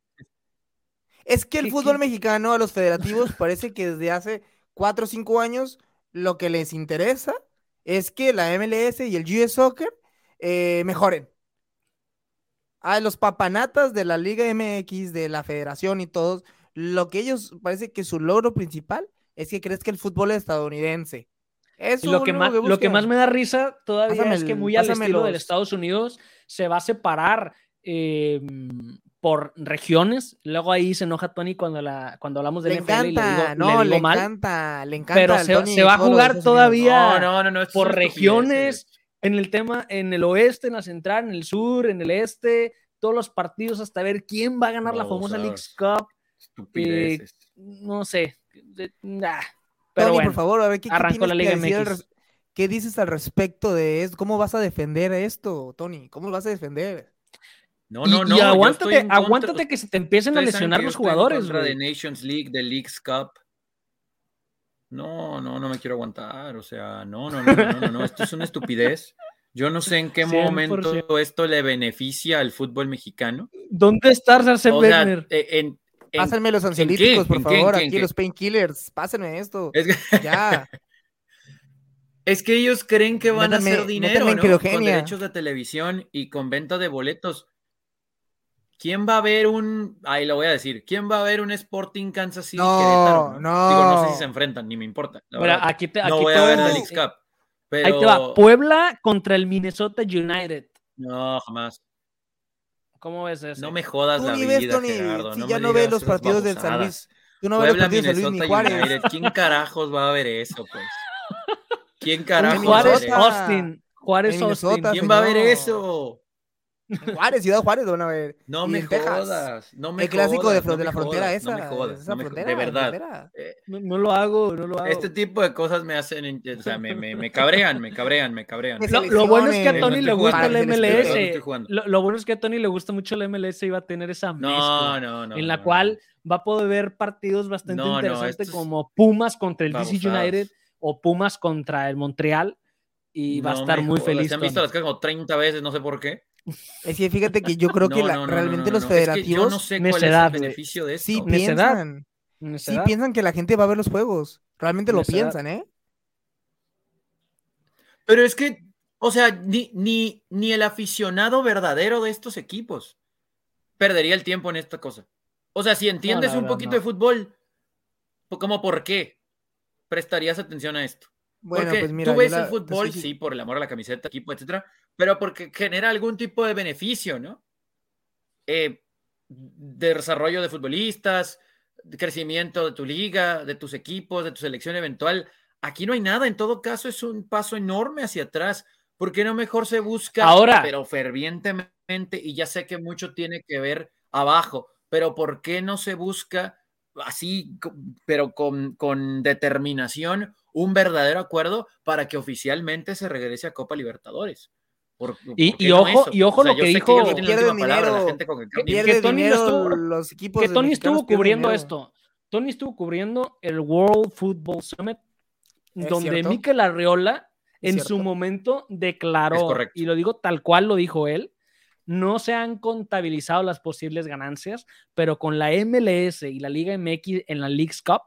Es que el fútbol mexicano a los federativos parece que desde hace 4 o 5 años lo que les interesa es que la MLS y el US Soccer eh, mejoren. A los papanatas de la Liga MX, de la federación y todos, lo que ellos parece que su logro principal es que crees que el fútbol estadounidense lo, que más, lo que más me da risa todavía es que muy al estilo de Estados Unidos se va a separar em, por regiones. Luego ahí se enoja Tony cuando, la, cuando hablamos de le NFL y le digo, no, le, encanta, le encanta. Pero se, va a jugar todavía por regiones, en el tema, en el oeste, en la central, en el sur, en el este, todos los partidos hasta ver quién va a ganar la famosa League Cup. Eh, no sé. Tony, por favor, a ver, ¿qué, ¿qué dices al respecto de esto? ¿Cómo vas a defender esto, Tony? ¿Cómo lo vas a defender? No, no, no. Y aguántate, aguántate que se te empiecen a lesionar los jugadores. Contra de Nations League, de Leagues Cup. No, no, no me quiero aguantar. O sea, no, no, no, no, no, no. Esto es una estupidez. Yo no sé en qué momento esto le beneficia al fútbol mexicano. ¿Dónde estás, Arsene Wenger? Eh, en, Pásenme los ansiolíticos, por favor. Aquí los painkillers. Pásenme esto. Es que... Ya. es que ellos creen que van a hacer dinero ¿no? con derechos de televisión y con venta de boletos. ¿Quién va a ver un, ahí lo voy a decir, quién va a ver un Sporting Kansas City no, No, Digo, no sé si se enfrentan, ni me importa. aquí te, no voy a ver la League Cup. Pero... Ahí te va, Puebla contra el Minnesota United. No, jamás. ¿Cómo ves eso? No me jodas la vida, Gerardo. Si ya no ves los partidos del San Luis. Tú no ves los partidos del San Luis ni Juárez. ¿Quién carajos va a ver eso, pues? ¿Quién carajos Juárez, va a ver Austin. Juárez, Austin. ¿Quién va a ver eso? Juárez, Ciudad Juárez van a ver. No me jodas. No me el clásico de, de la frontera esa. No me jodas. de verdad. Eh, no, lo hago, no lo hago. Este tipo de cosas me hacen, o sea, me, me, me cabrean, me cabrean, me cabrean. Lo, bueno es que a Tony le gusta el MLS. Lo, bueno es que a Tony le gusta mucho el MLS y va a tener esa mezcla. No, no, en la cual va a poder ver partidos bastante interesantes como Pumas contra el DC United o Pumas contra el Montreal y va a estar muy feliz. Se han visto las como 30 veces, no sé por qué. Es que fíjate que yo creo que realmente los federativos. no sé cuál es el beneficio de esto. Sí piensan, sí piensan que la gente va a ver los juegos. Realmente lo piensan, ¿eh? Pero es que, o sea, ni, ni, ni el aficionado verdadero de estos equipos perdería el tiempo en esta cosa. O sea, si entiendes un poquito de fútbol, ¿cómo por qué prestarías atención a esto? Bueno, porque pues mira, tú ves el fútbol, sí, por el amor a la camiseta, equipo, etcétera, pero porque genera algún tipo de beneficio, ¿no? Eh, de desarrollo de futbolistas, de crecimiento de tu liga, de tus equipos, de tu selección eventual. Aquí no hay nada, en todo caso es un paso enorme hacia atrás. ¿Por qué no mejor se busca, Ahora, pero fervientemente, y ya sé que mucho tiene que ver abajo, pero ¿por qué no se busca así, pero con, con determinación, un verdadero acuerdo para que oficialmente se regrese a Copa Libertadores? Y, ojo, y ojo lo que dijo que pierde dinero, que, Tony estuvo, los equipos que Tony estuvo cubriendo esto. Tony estuvo cubriendo el World Football Summit, donde Mikel Arriola en su momento declaró, y lo digo tal cual lo dijo él, no se han contabilizado las posibles ganancias, pero con la MLS y la Liga MX en la League's Cup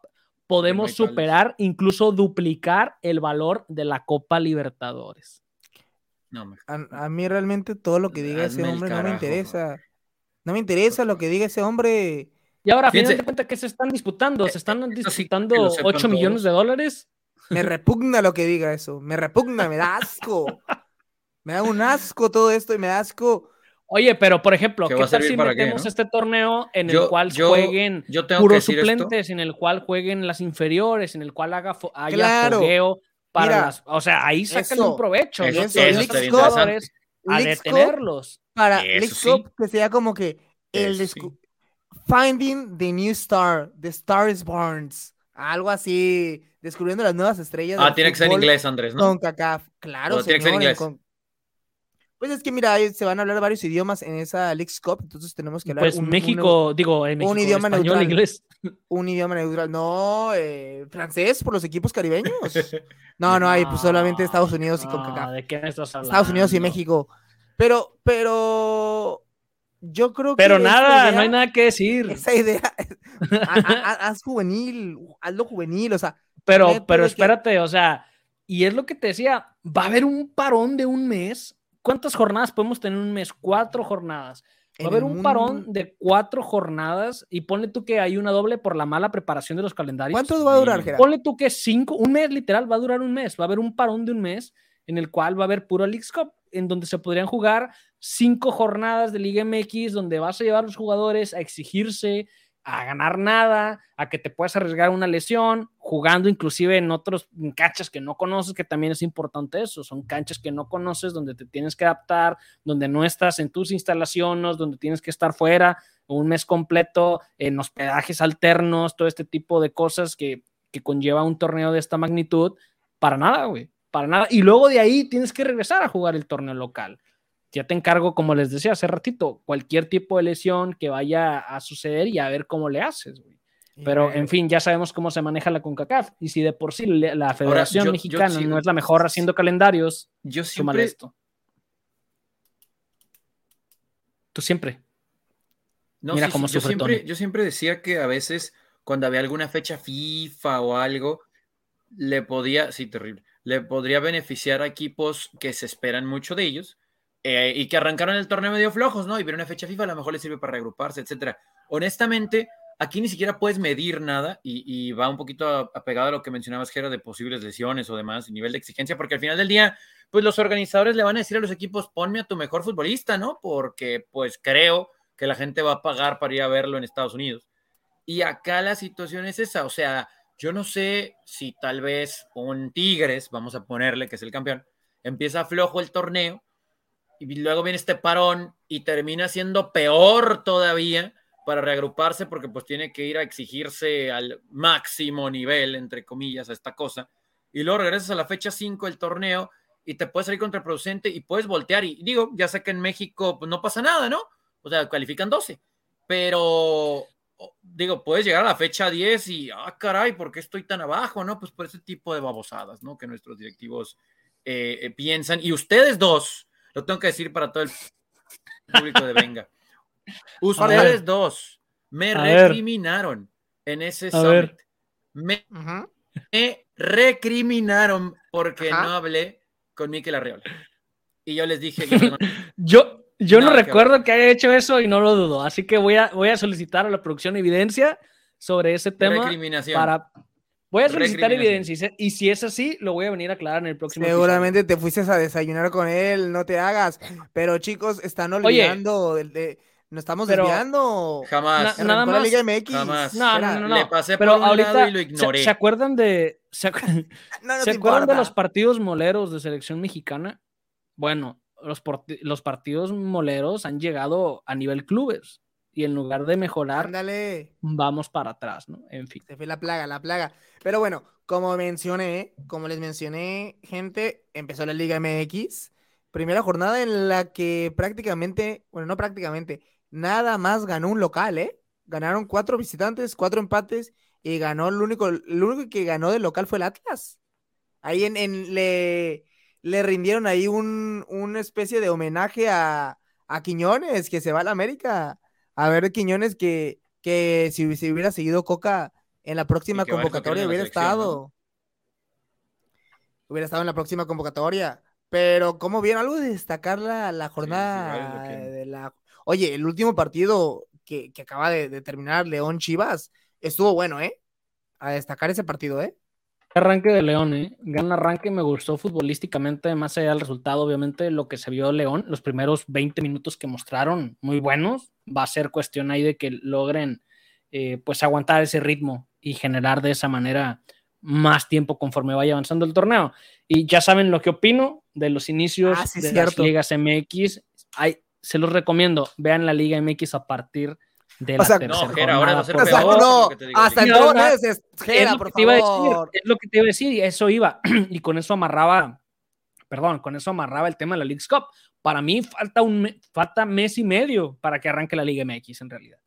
podemos superar, incluso duplicar el valor de la Copa Libertadores a, mí realmente todo lo que diga ese hombre no me interesa. No me interesa lo que diga ese hombre. Y ahora, fíjense de cuenta que se están disputando, se están disputando 8 millones de dólares. Me repugna lo que diga eso, me repugna, me da asco. me da un asco todo esto y me da asco. Oye, pero por ejemplo, ¿qué, tal si metemos este torneo en el cual jueguen puros suplentes, en el cual jueguen las inferiores, en el cual haga haya claro. fogueo para o sea, ahí sacan un provecho. Eso, a detenerlos. Para League que sea como que el Finding the New Star, The Star is Barnes, algo así, descubriendo las nuevas estrellas. Ah, tiene que ser en inglés, Andrés, ¿no? Con CACAF, claro, señor, tiene que ser en inglés. Pues es que mira, se van a hablar varios idiomas en esa League Cup, entonces tenemos que hablar pues México, digo, en México, un idioma neutral, inglés. Un idioma neutral, no, eh, francés por los equipos caribeños. No, no hay, pues solamente Estados Unidos y CONCACAF. ¿De qué estás hablando? Estados Unidos y México. Pero, pero yo creo que. Pero nada, no hay nada que decir. Esa idea, haz juvenil, hazlo juvenil, o sea. Pero, pero espérate, o sea, y es lo que te decía, va a haber un parón de un mes ¿Cuántas jornadas podemos tener en un mes? Cuatro jornadas. Va a haber un parón de cuatro jornadas y ponle tú que hay una doble por la mala preparación de los calendarios. ¿Cuánto va a durar, Gerard? Ponle tú que cinco, un mes literal, va a durar un mes. Va a haber un parón de un mes en el cual va a haber puro League Cup, en donde se podrían jugar cinco jornadas de Liga MX, donde vas a llevar a los jugadores a exigirse, a ganar nada, a que te puedas arriesgar una lesión, jugando inclusive en otros canchas que no conoces, que también es importante eso, son canchas que no conoces, donde te tienes que adaptar, donde no estás en tus instalaciones, donde tienes que estar fuera un mes completo, en hospedajes alternos, todo este tipo de cosas que, que conlleva un torneo de esta magnitud, para nada, güey, para nada. Y luego de ahí tienes que regresar a jugar el torneo local ya te encargo, como les decía hace ratito, cualquier tipo de lesión que vaya a suceder y a ver cómo le haces, güey. Pero, en fin, ya sabemos cómo se maneja la CONCACAF. Y si de por sí la Federación Mexicana no es la mejor haciendo calendarios, yo siempre... esto. Tú siempre. No, Mira cómo yo, siempre, yo siempre decía que a veces, cuando había alguna fecha FIFA o algo, le podía, sí, terrible, le podría beneficiar a equipos que se esperan mucho de ellos eh, y que arrancaron el torneo medio flojos, ¿no? Y ver una fecha FIFA a lo mejor les sirve para reagruparse, etcétera. Honestamente, aquí ni siquiera puedes medir nada y, va un poquito apegado a lo que mencionabas, Jera, de posibles lesiones o demás, nivel de exigencia, porque al final del día, pues los organizadores le van a decir a los equipos, ponme a tu mejor futbolista, ¿no? Porque pues creo que la gente va a pagar para ir a verlo en Estados Unidos. Y acá la situación es esa, o sea, yo no sé si tal vez un Tigres, vamos a ponerle que es el campeón, empieza flojo el torneo y luego viene este parón y termina siendo peor todavía para reagruparse porque pues tiene que ir a exigirse al máximo nivel, entre comillas, a esta cosa. Y luego regresas a la fecha 5 del torneo y te puedes salir contraproducente y puedes voltear. Y digo, ya sé que en México pues, no pasa nada, ¿no? O sea, califican 12. Pero, digo, puedes llegar a la fecha 10 y, ah, caray, ¿por qué estoy tan abajo? ¿No? Pues por ese tipo de babosadas, ¿no? Que nuestros directivos eh, eh, piensan. Y ustedes dos, lo tengo que decir para todo el público de Venga. Ustedes dos me recriminaron en ese summit. Me, recriminaron porque no hablé con Miquel Arreola. Y yo les dije que yo, yo no, recuerdo que haya hecho eso y no lo dudo. Así que voy a, voy a solicitar a la producción evidencia sobre ese tema. Para, voy a solicitar evidencia y si es así, lo voy a venir a aclarar en el próximo Seguramente te fuiste a desayunar con él, no te hagas. Pero chicos, están olvidando de, nos estamos desviando. Jamás. nada más. Liga MX. Jamás. No, no, no, Le pasé Pero por ahorita, y lo ignoré. ¿se, acuerdan de, se, acuerdan de los partidos moleros de selección mexicana? Bueno, los, los partidos moleros han llegado a nivel clubes y en lugar de mejorar, vamos para atrás, ¿no? En fin. Se fue la plaga, la plaga. Pero bueno, como mencioné, como les mencioné, gente, empezó la Liga MX. Primera jornada en la que prácticamente, bueno, no prácticamente, nada más ganó un local, ¿eh? Ganaron cuatro visitantes, cuatro empates y ganó el único, el único que ganó del local fue el Atlas. Ahí en, en le, le rindieron ahí un, una especie de homenaje a, a Quiñones, que se va a la América. A ver, Quiñones, que, que si, hubiera seguido Coca en la próxima convocatoria hubiera estado. Hubiera estado en la próxima convocatoria. Pero, ¿cómo vieron algo de destacar la, la jornada de la Oye, el último partido que, acaba de, terminar León Chivas estuvo bueno, ¿eh? A destacar ese partido, ¿eh? Arranque de León, ¿eh? Gran arranque, me gustó futbolísticamente, más allá del resultado, obviamente, lo que se vio León, los primeros 20 minutos que mostraron, muy buenos. Va a ser cuestión ahí de que logren, eh, pues, aguantar ese ritmo y generar de esa manera más tiempo conforme vaya avanzando el torneo. Y ya saben lo que opino de los inicios ah, de las ligas MX. Hay se los recomiendo. Vean la Liga MX a partir de la tercera no, ahora va a ser peor. No, hasta entonces, por favor. es lo que te iba a decir, y eso iba. y con eso amarraba, perdón, con eso amarraba el tema de la League Cup. Para mí falta un falta mes y medio para que arranque la Liga MX en realidad.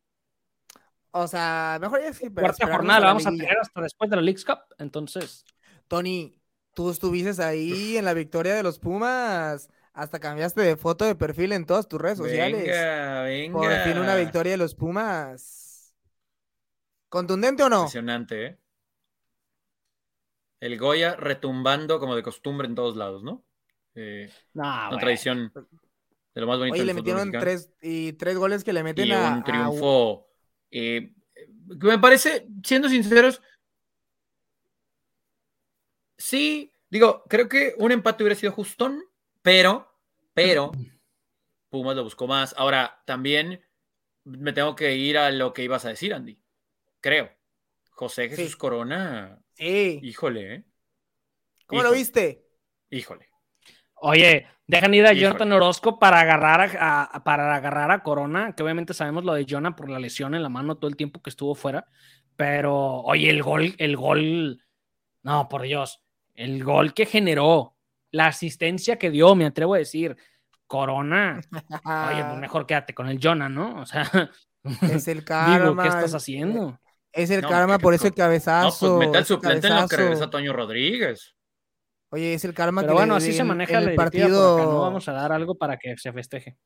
O sea, mejor ya sí, pero Cuarta jornada la vamos a tener hasta después de la League Cup, entonces. Tony, tú estuviste ahí en la victoria de los Pumas hasta cambiaste de foto de perfil en todas tus redes sociales. Venga, venga. Por fin una victoria de los Pumas. ¿Contundente o no? Impresionante, ¿eh? El Goya retumbando como de costumbre en todos lados, ¿no? Eh, una tradición de lo más bonito. Oye, le metieron tres, y tres goles que le meten y a. Un triunfo. Eh, me parece, siendo sinceros, sí, digo, creo que un empate hubiera sido justón pero, pero, Pumas lo buscó más. Ahora, también me tengo que ir a lo que ibas a decir, Andy. Creo. José Jesús Corona. Sí. Híjole, ¿eh? ¿Cómo lo viste? Híjole. Oye, dejan ir a Jonathan Orozco para agarrar a, para agarrar a Corona, que obviamente sabemos lo de Jonah por la lesión en la mano todo el tiempo que estuvo fuera. Pero, oye, el gol, el gol, no, por Dios, el gol que generó la asistencia que dio, me atrevo a decir, Corona, oye, pues mejor quédate con el Jonah, ¿no? O sea, es el karma. ¿qué estás haciendo? Es el karma por ese cabezazo. No, pues mete al suplente en lo que regresa Toño Rodríguez. Oye, es el karma Pero bueno, así se maneja el partido. no vamos a dar algo para que se festeje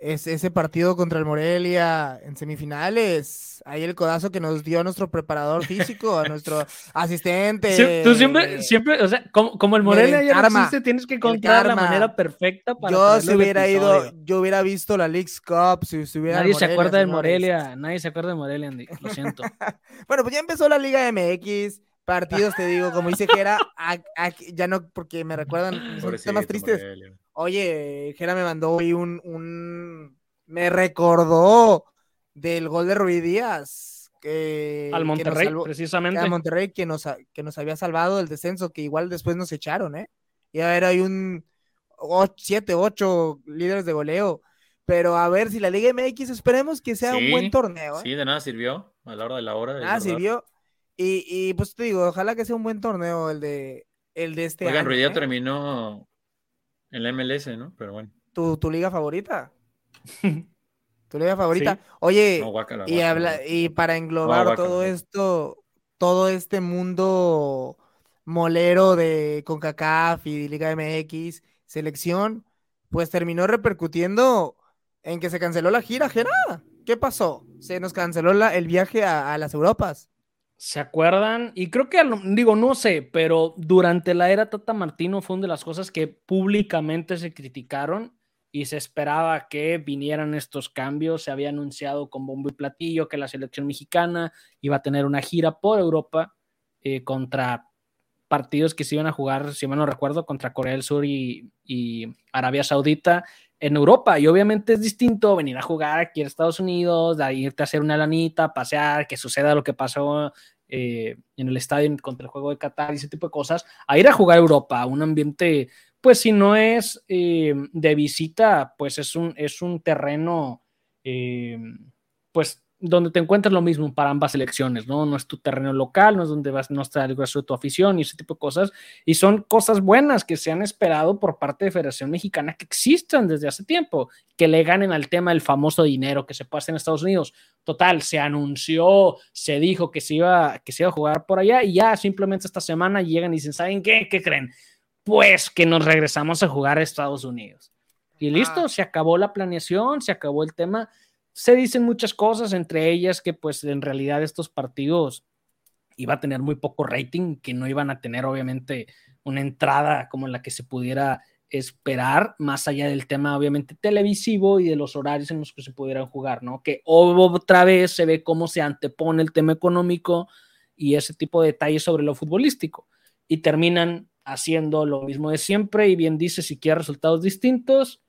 es ese partido contra el Morelia en semifinales. Ahí el codazo que nos dio a nuestro preparador físico, a nuestro asistente. tú siempre, siempre, o sea, como, el Morelia ya no existe, tienes que encontrar la manera perfecta para. Yo si hubiera ido, yo hubiera visto la League's Cup, si, hubiera. Nadie se acuerda del Morelia, nadie se acuerda de Morelia, Andy, lo siento. bueno, pues ya empezó la Liga MX. Partidos, te digo, como dice Jera, ya no, porque me recuerdan, son temas tristes. Oye, Jera me mandó hoy un, Me recordó del gol de Ruiz Díaz. Que, al Monterrey, precisamente. Al Monterrey que nos, que nos había salvado del descenso, que igual después nos echaron, ¿eh? Y a ver, hay un 7, 8 líderes de goleo. Pero a ver si la Liga MX esperemos que sea un buen torneo. ¿eh? Sí, de nada sirvió a la hora de la hora. De nada sirvió. Y, y, pues te digo, ojalá que sea un buen torneo el de, el de este Oigan, año. Oigan, ¿eh? terminó en la MLS, ¿no? Pero bueno. ¿Tu, tu liga favorita? ¿Tu liga favorita? Oye, y, habla, y para englobar todo esto, todo este mundo molero de CONCACAF y Liga MX, selección, pues terminó repercutiendo en que se canceló la gira, Jera. ¿Qué pasó? Se nos canceló el viaje a, las Europas. ¿Se acuerdan? Y creo que, digo, no sé, pero durante la era Tata Martino fue una de las cosas que públicamente se criticaron y se esperaba que vinieran estos cambios. Se había anunciado con bombo y platillo que la selección mexicana iba a tener una gira por Europa eh, contra partidos que se iban a jugar, si mal no recuerdo, contra Corea del Sur y, Arabia Saudita en Europa. Y obviamente es distinto venir a jugar aquí en Estados Unidos, de irte a hacer una lanita, pasear, que suceda lo que pasó eh, en el estadio contra el juego de Qatar y ese tipo de cosas, a ir a jugar a Europa, un ambiente, pues si no es eh, de visita, pues es un, es un terreno, eh, pues donde te encuentras lo mismo para ambas elecciones, ¿no? No es tu terreno local, no es donde vas, no está el grueso de tu afición y ese tipo de cosas. Y son cosas buenas que se han esperado por parte de Federación Mexicana que existan desde hace tiempo, que le ganen al tema del famoso dinero que se hacer en Estados Unidos. Total, se anunció, se dijo que se iba, que se iba a jugar por allá y ya simplemente esta semana llegan y dicen, ¿saben qué? ¿Qué creen? Pues que nos regresamos a jugar a Estados Unidos. Y listo, se acabó la planeación, se acabó el tema se dicen muchas cosas, entre ellas que pues en realidad estos partidos iba a tener muy poco rating, que no iban a tener obviamente una entrada como la que se pudiera esperar, más allá del tema obviamente televisivo y de los horarios en los que se pudieran jugar, ¿no? Que otra vez se ve cómo se antepone el tema económico y ese tipo de detalles sobre lo futbolístico y terminan haciendo lo mismo de siempre y bien dice si quiere resultados distintos,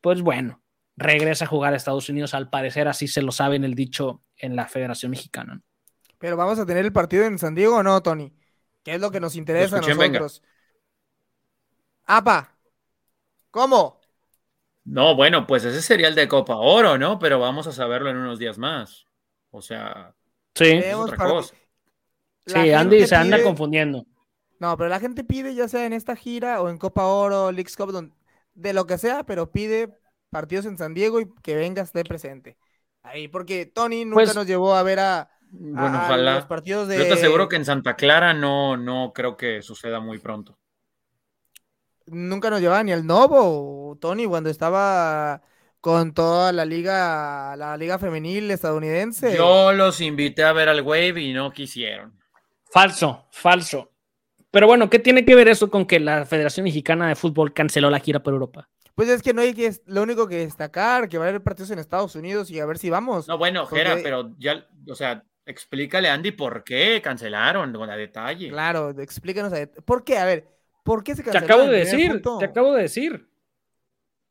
pues bueno, regresa a jugar a Estados Unidos. Al parecer, así se lo sabe en el dicho en la Federación Mexicana. Pero vamos a tener el partido en San Diego o no, Tony? ¿Qué es lo que nos interesa a nosotros? ¡Apa! ¿Cómo? No, bueno, pues ese sería el de Copa Oro, ¿no? Pero vamos a saberlo en unos días más. O sea, sí, es otra cosa. Sí, Andy se anda confundiendo. No, pero la gente pide, ya sea en esta gira o en Copa Oro, Leagues Cup, de lo que sea, pero pide partidos en San Diego y que venga esté presente. Ahí, porque Tony nunca pues nos llevó a ver a, los partidos de. Yo te aseguro que en Santa Clara no, no creo que suceda muy pronto. Nunca nos llevaba ni el Novo, Tony, cuando estaba con toda la liga, la liga femenil estadounidense. Yo los invité a ver al Wave y no quisieron. Falso, falso. Pero bueno, ¿qué tiene que ver eso con que la Federación Mexicana de Fútbol canceló la gira por Europa? Pues es que no hay que, lo único que destacar, que va a haber partidos en Estados Unidos y a ver si vamos. No, bueno, Jera, pero ya, o sea, explícale, Andy, por qué cancelaron con la detalle. Claro, explícanos a ¿Por qué? A ver, ¿por qué se cancelaron? Te acabo de decir, te acabo de decir.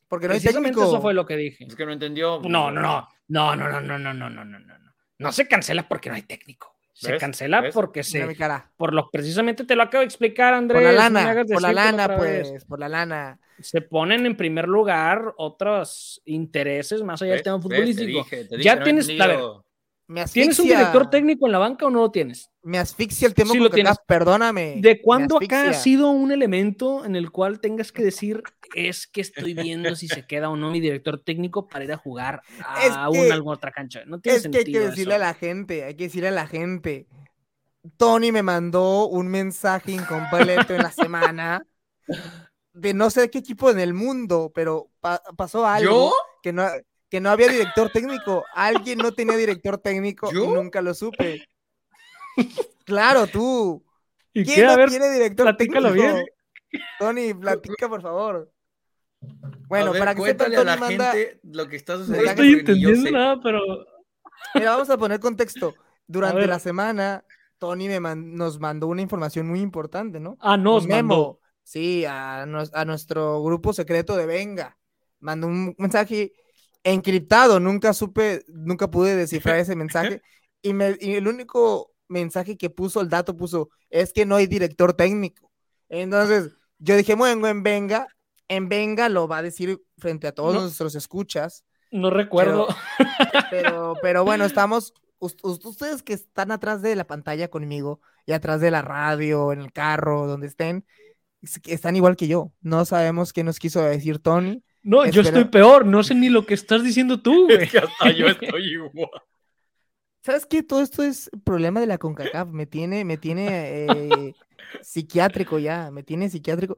Porque no hay técnico. Eso fue lo que dije. Es que no entendió. No, no, no, no, no, no, no, no, no, no, no, no. No se cancela porque no hay técnico. Se cancela porque se. Por lo precisamente te lo acabo de explicar, Andrés. Por la lana, por la lana, pues, por la lana. Se ponen en primer lugar otros intereses más allá del tema futbolístico. ya tienes, a ver, ¿Tienes un director técnico en la banca o no lo tienes? Me asfixia el tema sí lo tienes. perdóname. ¿De cuándo acá ha sido un elemento en el cual tengas que decir es que estoy viendo si se queda o no mi director técnico para ir a jugar a una alguna otra cancha? No tiene es Que hay que decirle a la gente, hay que decirle a la gente. Tony me mandó un mensaje incompleto en la semana de no sé qué equipo en el mundo, pero pasó algo que no que no había director técnico. Alguien no tenía director técnico y nunca lo supe. Claro, tú. ¿Y ¿Quién no tiene director técnico? Bien. Tony, platica, por favor. Bueno, para que sepan, Tony la manda... gente lo que está sucediendo. No estoy entendiendo nada, pero... Mira, vamos a poner contexto. Durante la semana, Tony me nos mandó una información muy importante, ¿no? Ah, nos memo. Sí, a, a nuestro grupo secreto de Venga. Mandó un mensaje encriptado, nunca supe, nunca pude descifrar ese mensaje. Y, el único mensaje que puso, el dato puso, es que no hay director técnico. Entonces, yo dije, bueno, en Venga, en Venga lo va a decir frente a todos nuestros escuchas. No recuerdo. Pero, pero, bueno, estamos, ustedes que están atrás de la pantalla conmigo y atrás de la radio, en el carro, donde estén, están igual que yo. No sabemos qué nos quiso decir Tony. No, yo estoy peor, no sé ni lo que estás diciendo tú, güey. Es que hasta yo estoy igual. ¿Sabes qué? Todo esto es problema de la CONCACAF. Me tiene, me tiene eh, psiquiátrico ya, me tiene psiquiátrico.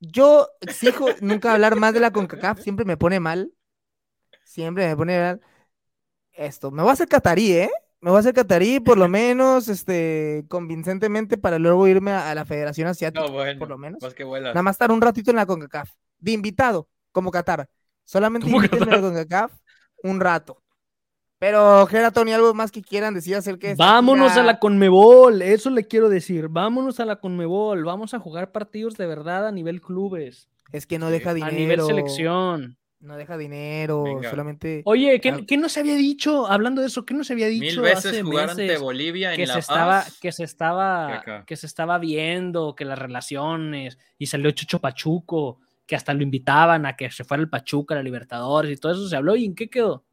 Yo exijo nunca hablar más de la CONCACAF, siempre me pone mal. Siempre me pone esto. Me voy a hacer catarí, ¿eh? Me voy a hacer catarí, por lo menos, este, convincentemente, para luego irme a, la Federación Asiática, no, bueno, por lo menos. Nada más estar un ratito en la CONCACAF, de invitado, como Qatar. Solamente invítenme a la CONCACAF un rato. Pero, Gera, Tony, algo más que quieran decir acerca de Vámonos a la Conmebol, eso le quiero decir. Vámonos a la Conmebol, vamos a jugar partidos de verdad a nivel clubes. Es que no deja dinero. A nivel selección. No deja dinero, solamente. Oye, ¿qué, no se había dicho? Hablando de eso, ¿qué no se había dicho? Mil veces jugar ante Bolivia que en se estaba, que se estaba, que, se estaba viendo, que las relaciones, y salió Chucho Pachuco, que hasta lo invitaban a que se fuera el Pachuca, la Libertadores, y todo eso se habló. ¿Y en qué quedó?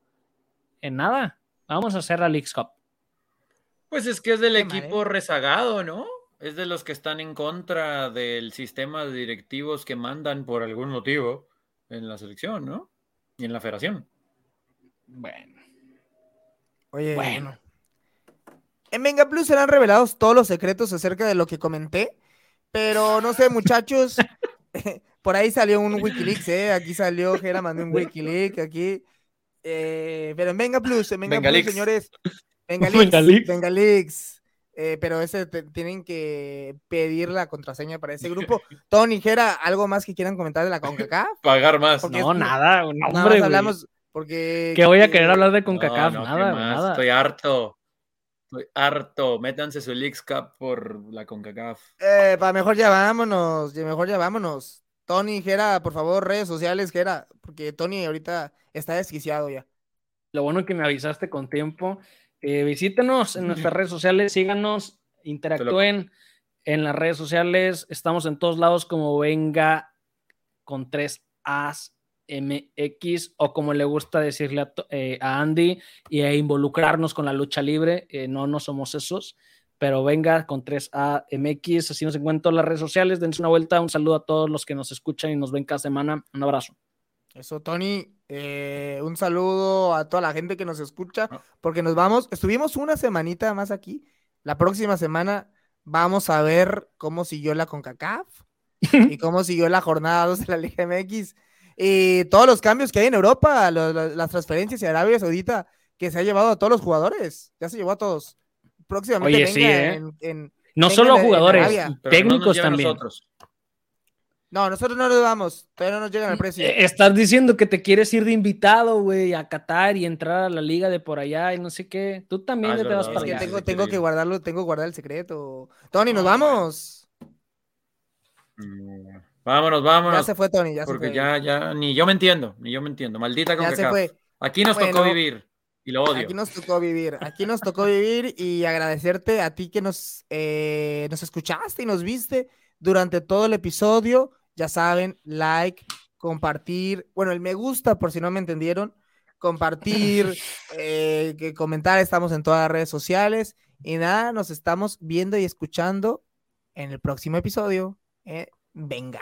En nada. Vamos a hacer la League Cup. Pues es que es del equipo rezagado, ¿no? Es de los que están en contra del sistema de directivos que mandan por algún motivo en la selección, ¿no? Y en la federación. Bueno. Oye, bueno. En Venga Plus serán revelados todos los secretos acerca de lo que comenté, pero no sé, muchachos, por ahí salió un Wikileaks, ¿eh? Aquí salió, Gera mandó un Wikileaks, aquí. Eh, pero en Venga Plus, en Venga, Plus, señores. Venga Leaks. Venga Leaks. Eh, pero ese tienen que pedir la contraseña para ese grupo. Tony, Jera, ¿algo más que quieran comentar de la CONCACAF? Pagar más. no, nada, hombre, hablamos porque... Que voy a querer hablar de CONCACAF, nada, nada. Estoy harto. Estoy harto. Métanse su League Cup por la CONCACAF. Eh, para mejor ya vámonos, mejor ya vámonos. Tony, Jera, por favor, redes sociales, Jera, porque Tony ahorita está desquiciado ya. Lo bueno que me avisaste con tiempo eh, visítenos en nuestras redes sociales, síganos, interactúen en las redes sociales. Estamos en todos lados como venga con tres As MX o como le gusta decirle a, eh, Andy y a involucrarnos con la lucha libre. Eh, no, no somos esos, pero venga con 3A MX. Así nos encuentran en las redes sociales. Dense una vuelta. Un saludo a todos los que nos escuchan y nos ven cada semana. Un abrazo. Eso, Tony, eh, un saludo a toda la gente que nos escucha, ah. porque nos vamos, estuvimos una semanita más aquí. La próxima semana vamos a ver cómo siguió la CONCACAF y cómo siguió la jornada 2 de la Liga MX. Y todos los cambios que hay en Europa, las transferencias y Arabia Saudita, que se ha llevado a todos los jugadores. Ya se llevó a todos. Próximamente ¿eh? en, No solo jugadores, técnicos también. No, nosotros no nos vamos, todavía no nos llegan al precio. Eh, estás diciendo que te quieres ir de invitado, güey, a Qatar y entrar a la liga de por allá y no sé qué. Tú también ah, te vas para allá. Tengo, tengo que guardarlo, tengo que guardar el secreto. Tony, nos vamos. Mm, vámonos, vámonos. Ya se fue Tony, ya Porque se fue. ya, ya, ni yo me entiendo, ni yo me entiendo. Maldita con se fue. Aquí nos tocó vivir. Y lo odio. Aquí nos tocó vivir, aquí nos tocó vivir y agradecerte a ti que nos, eh, nos escuchaste y nos viste durante todo el episodio. Ya saben, like, compartir, bueno, el me gusta por si no me entendieron, compartir, eh, que comentar, estamos en todas las redes sociales y nada, nos estamos viendo y escuchando en el próximo episodio. Eh, venga.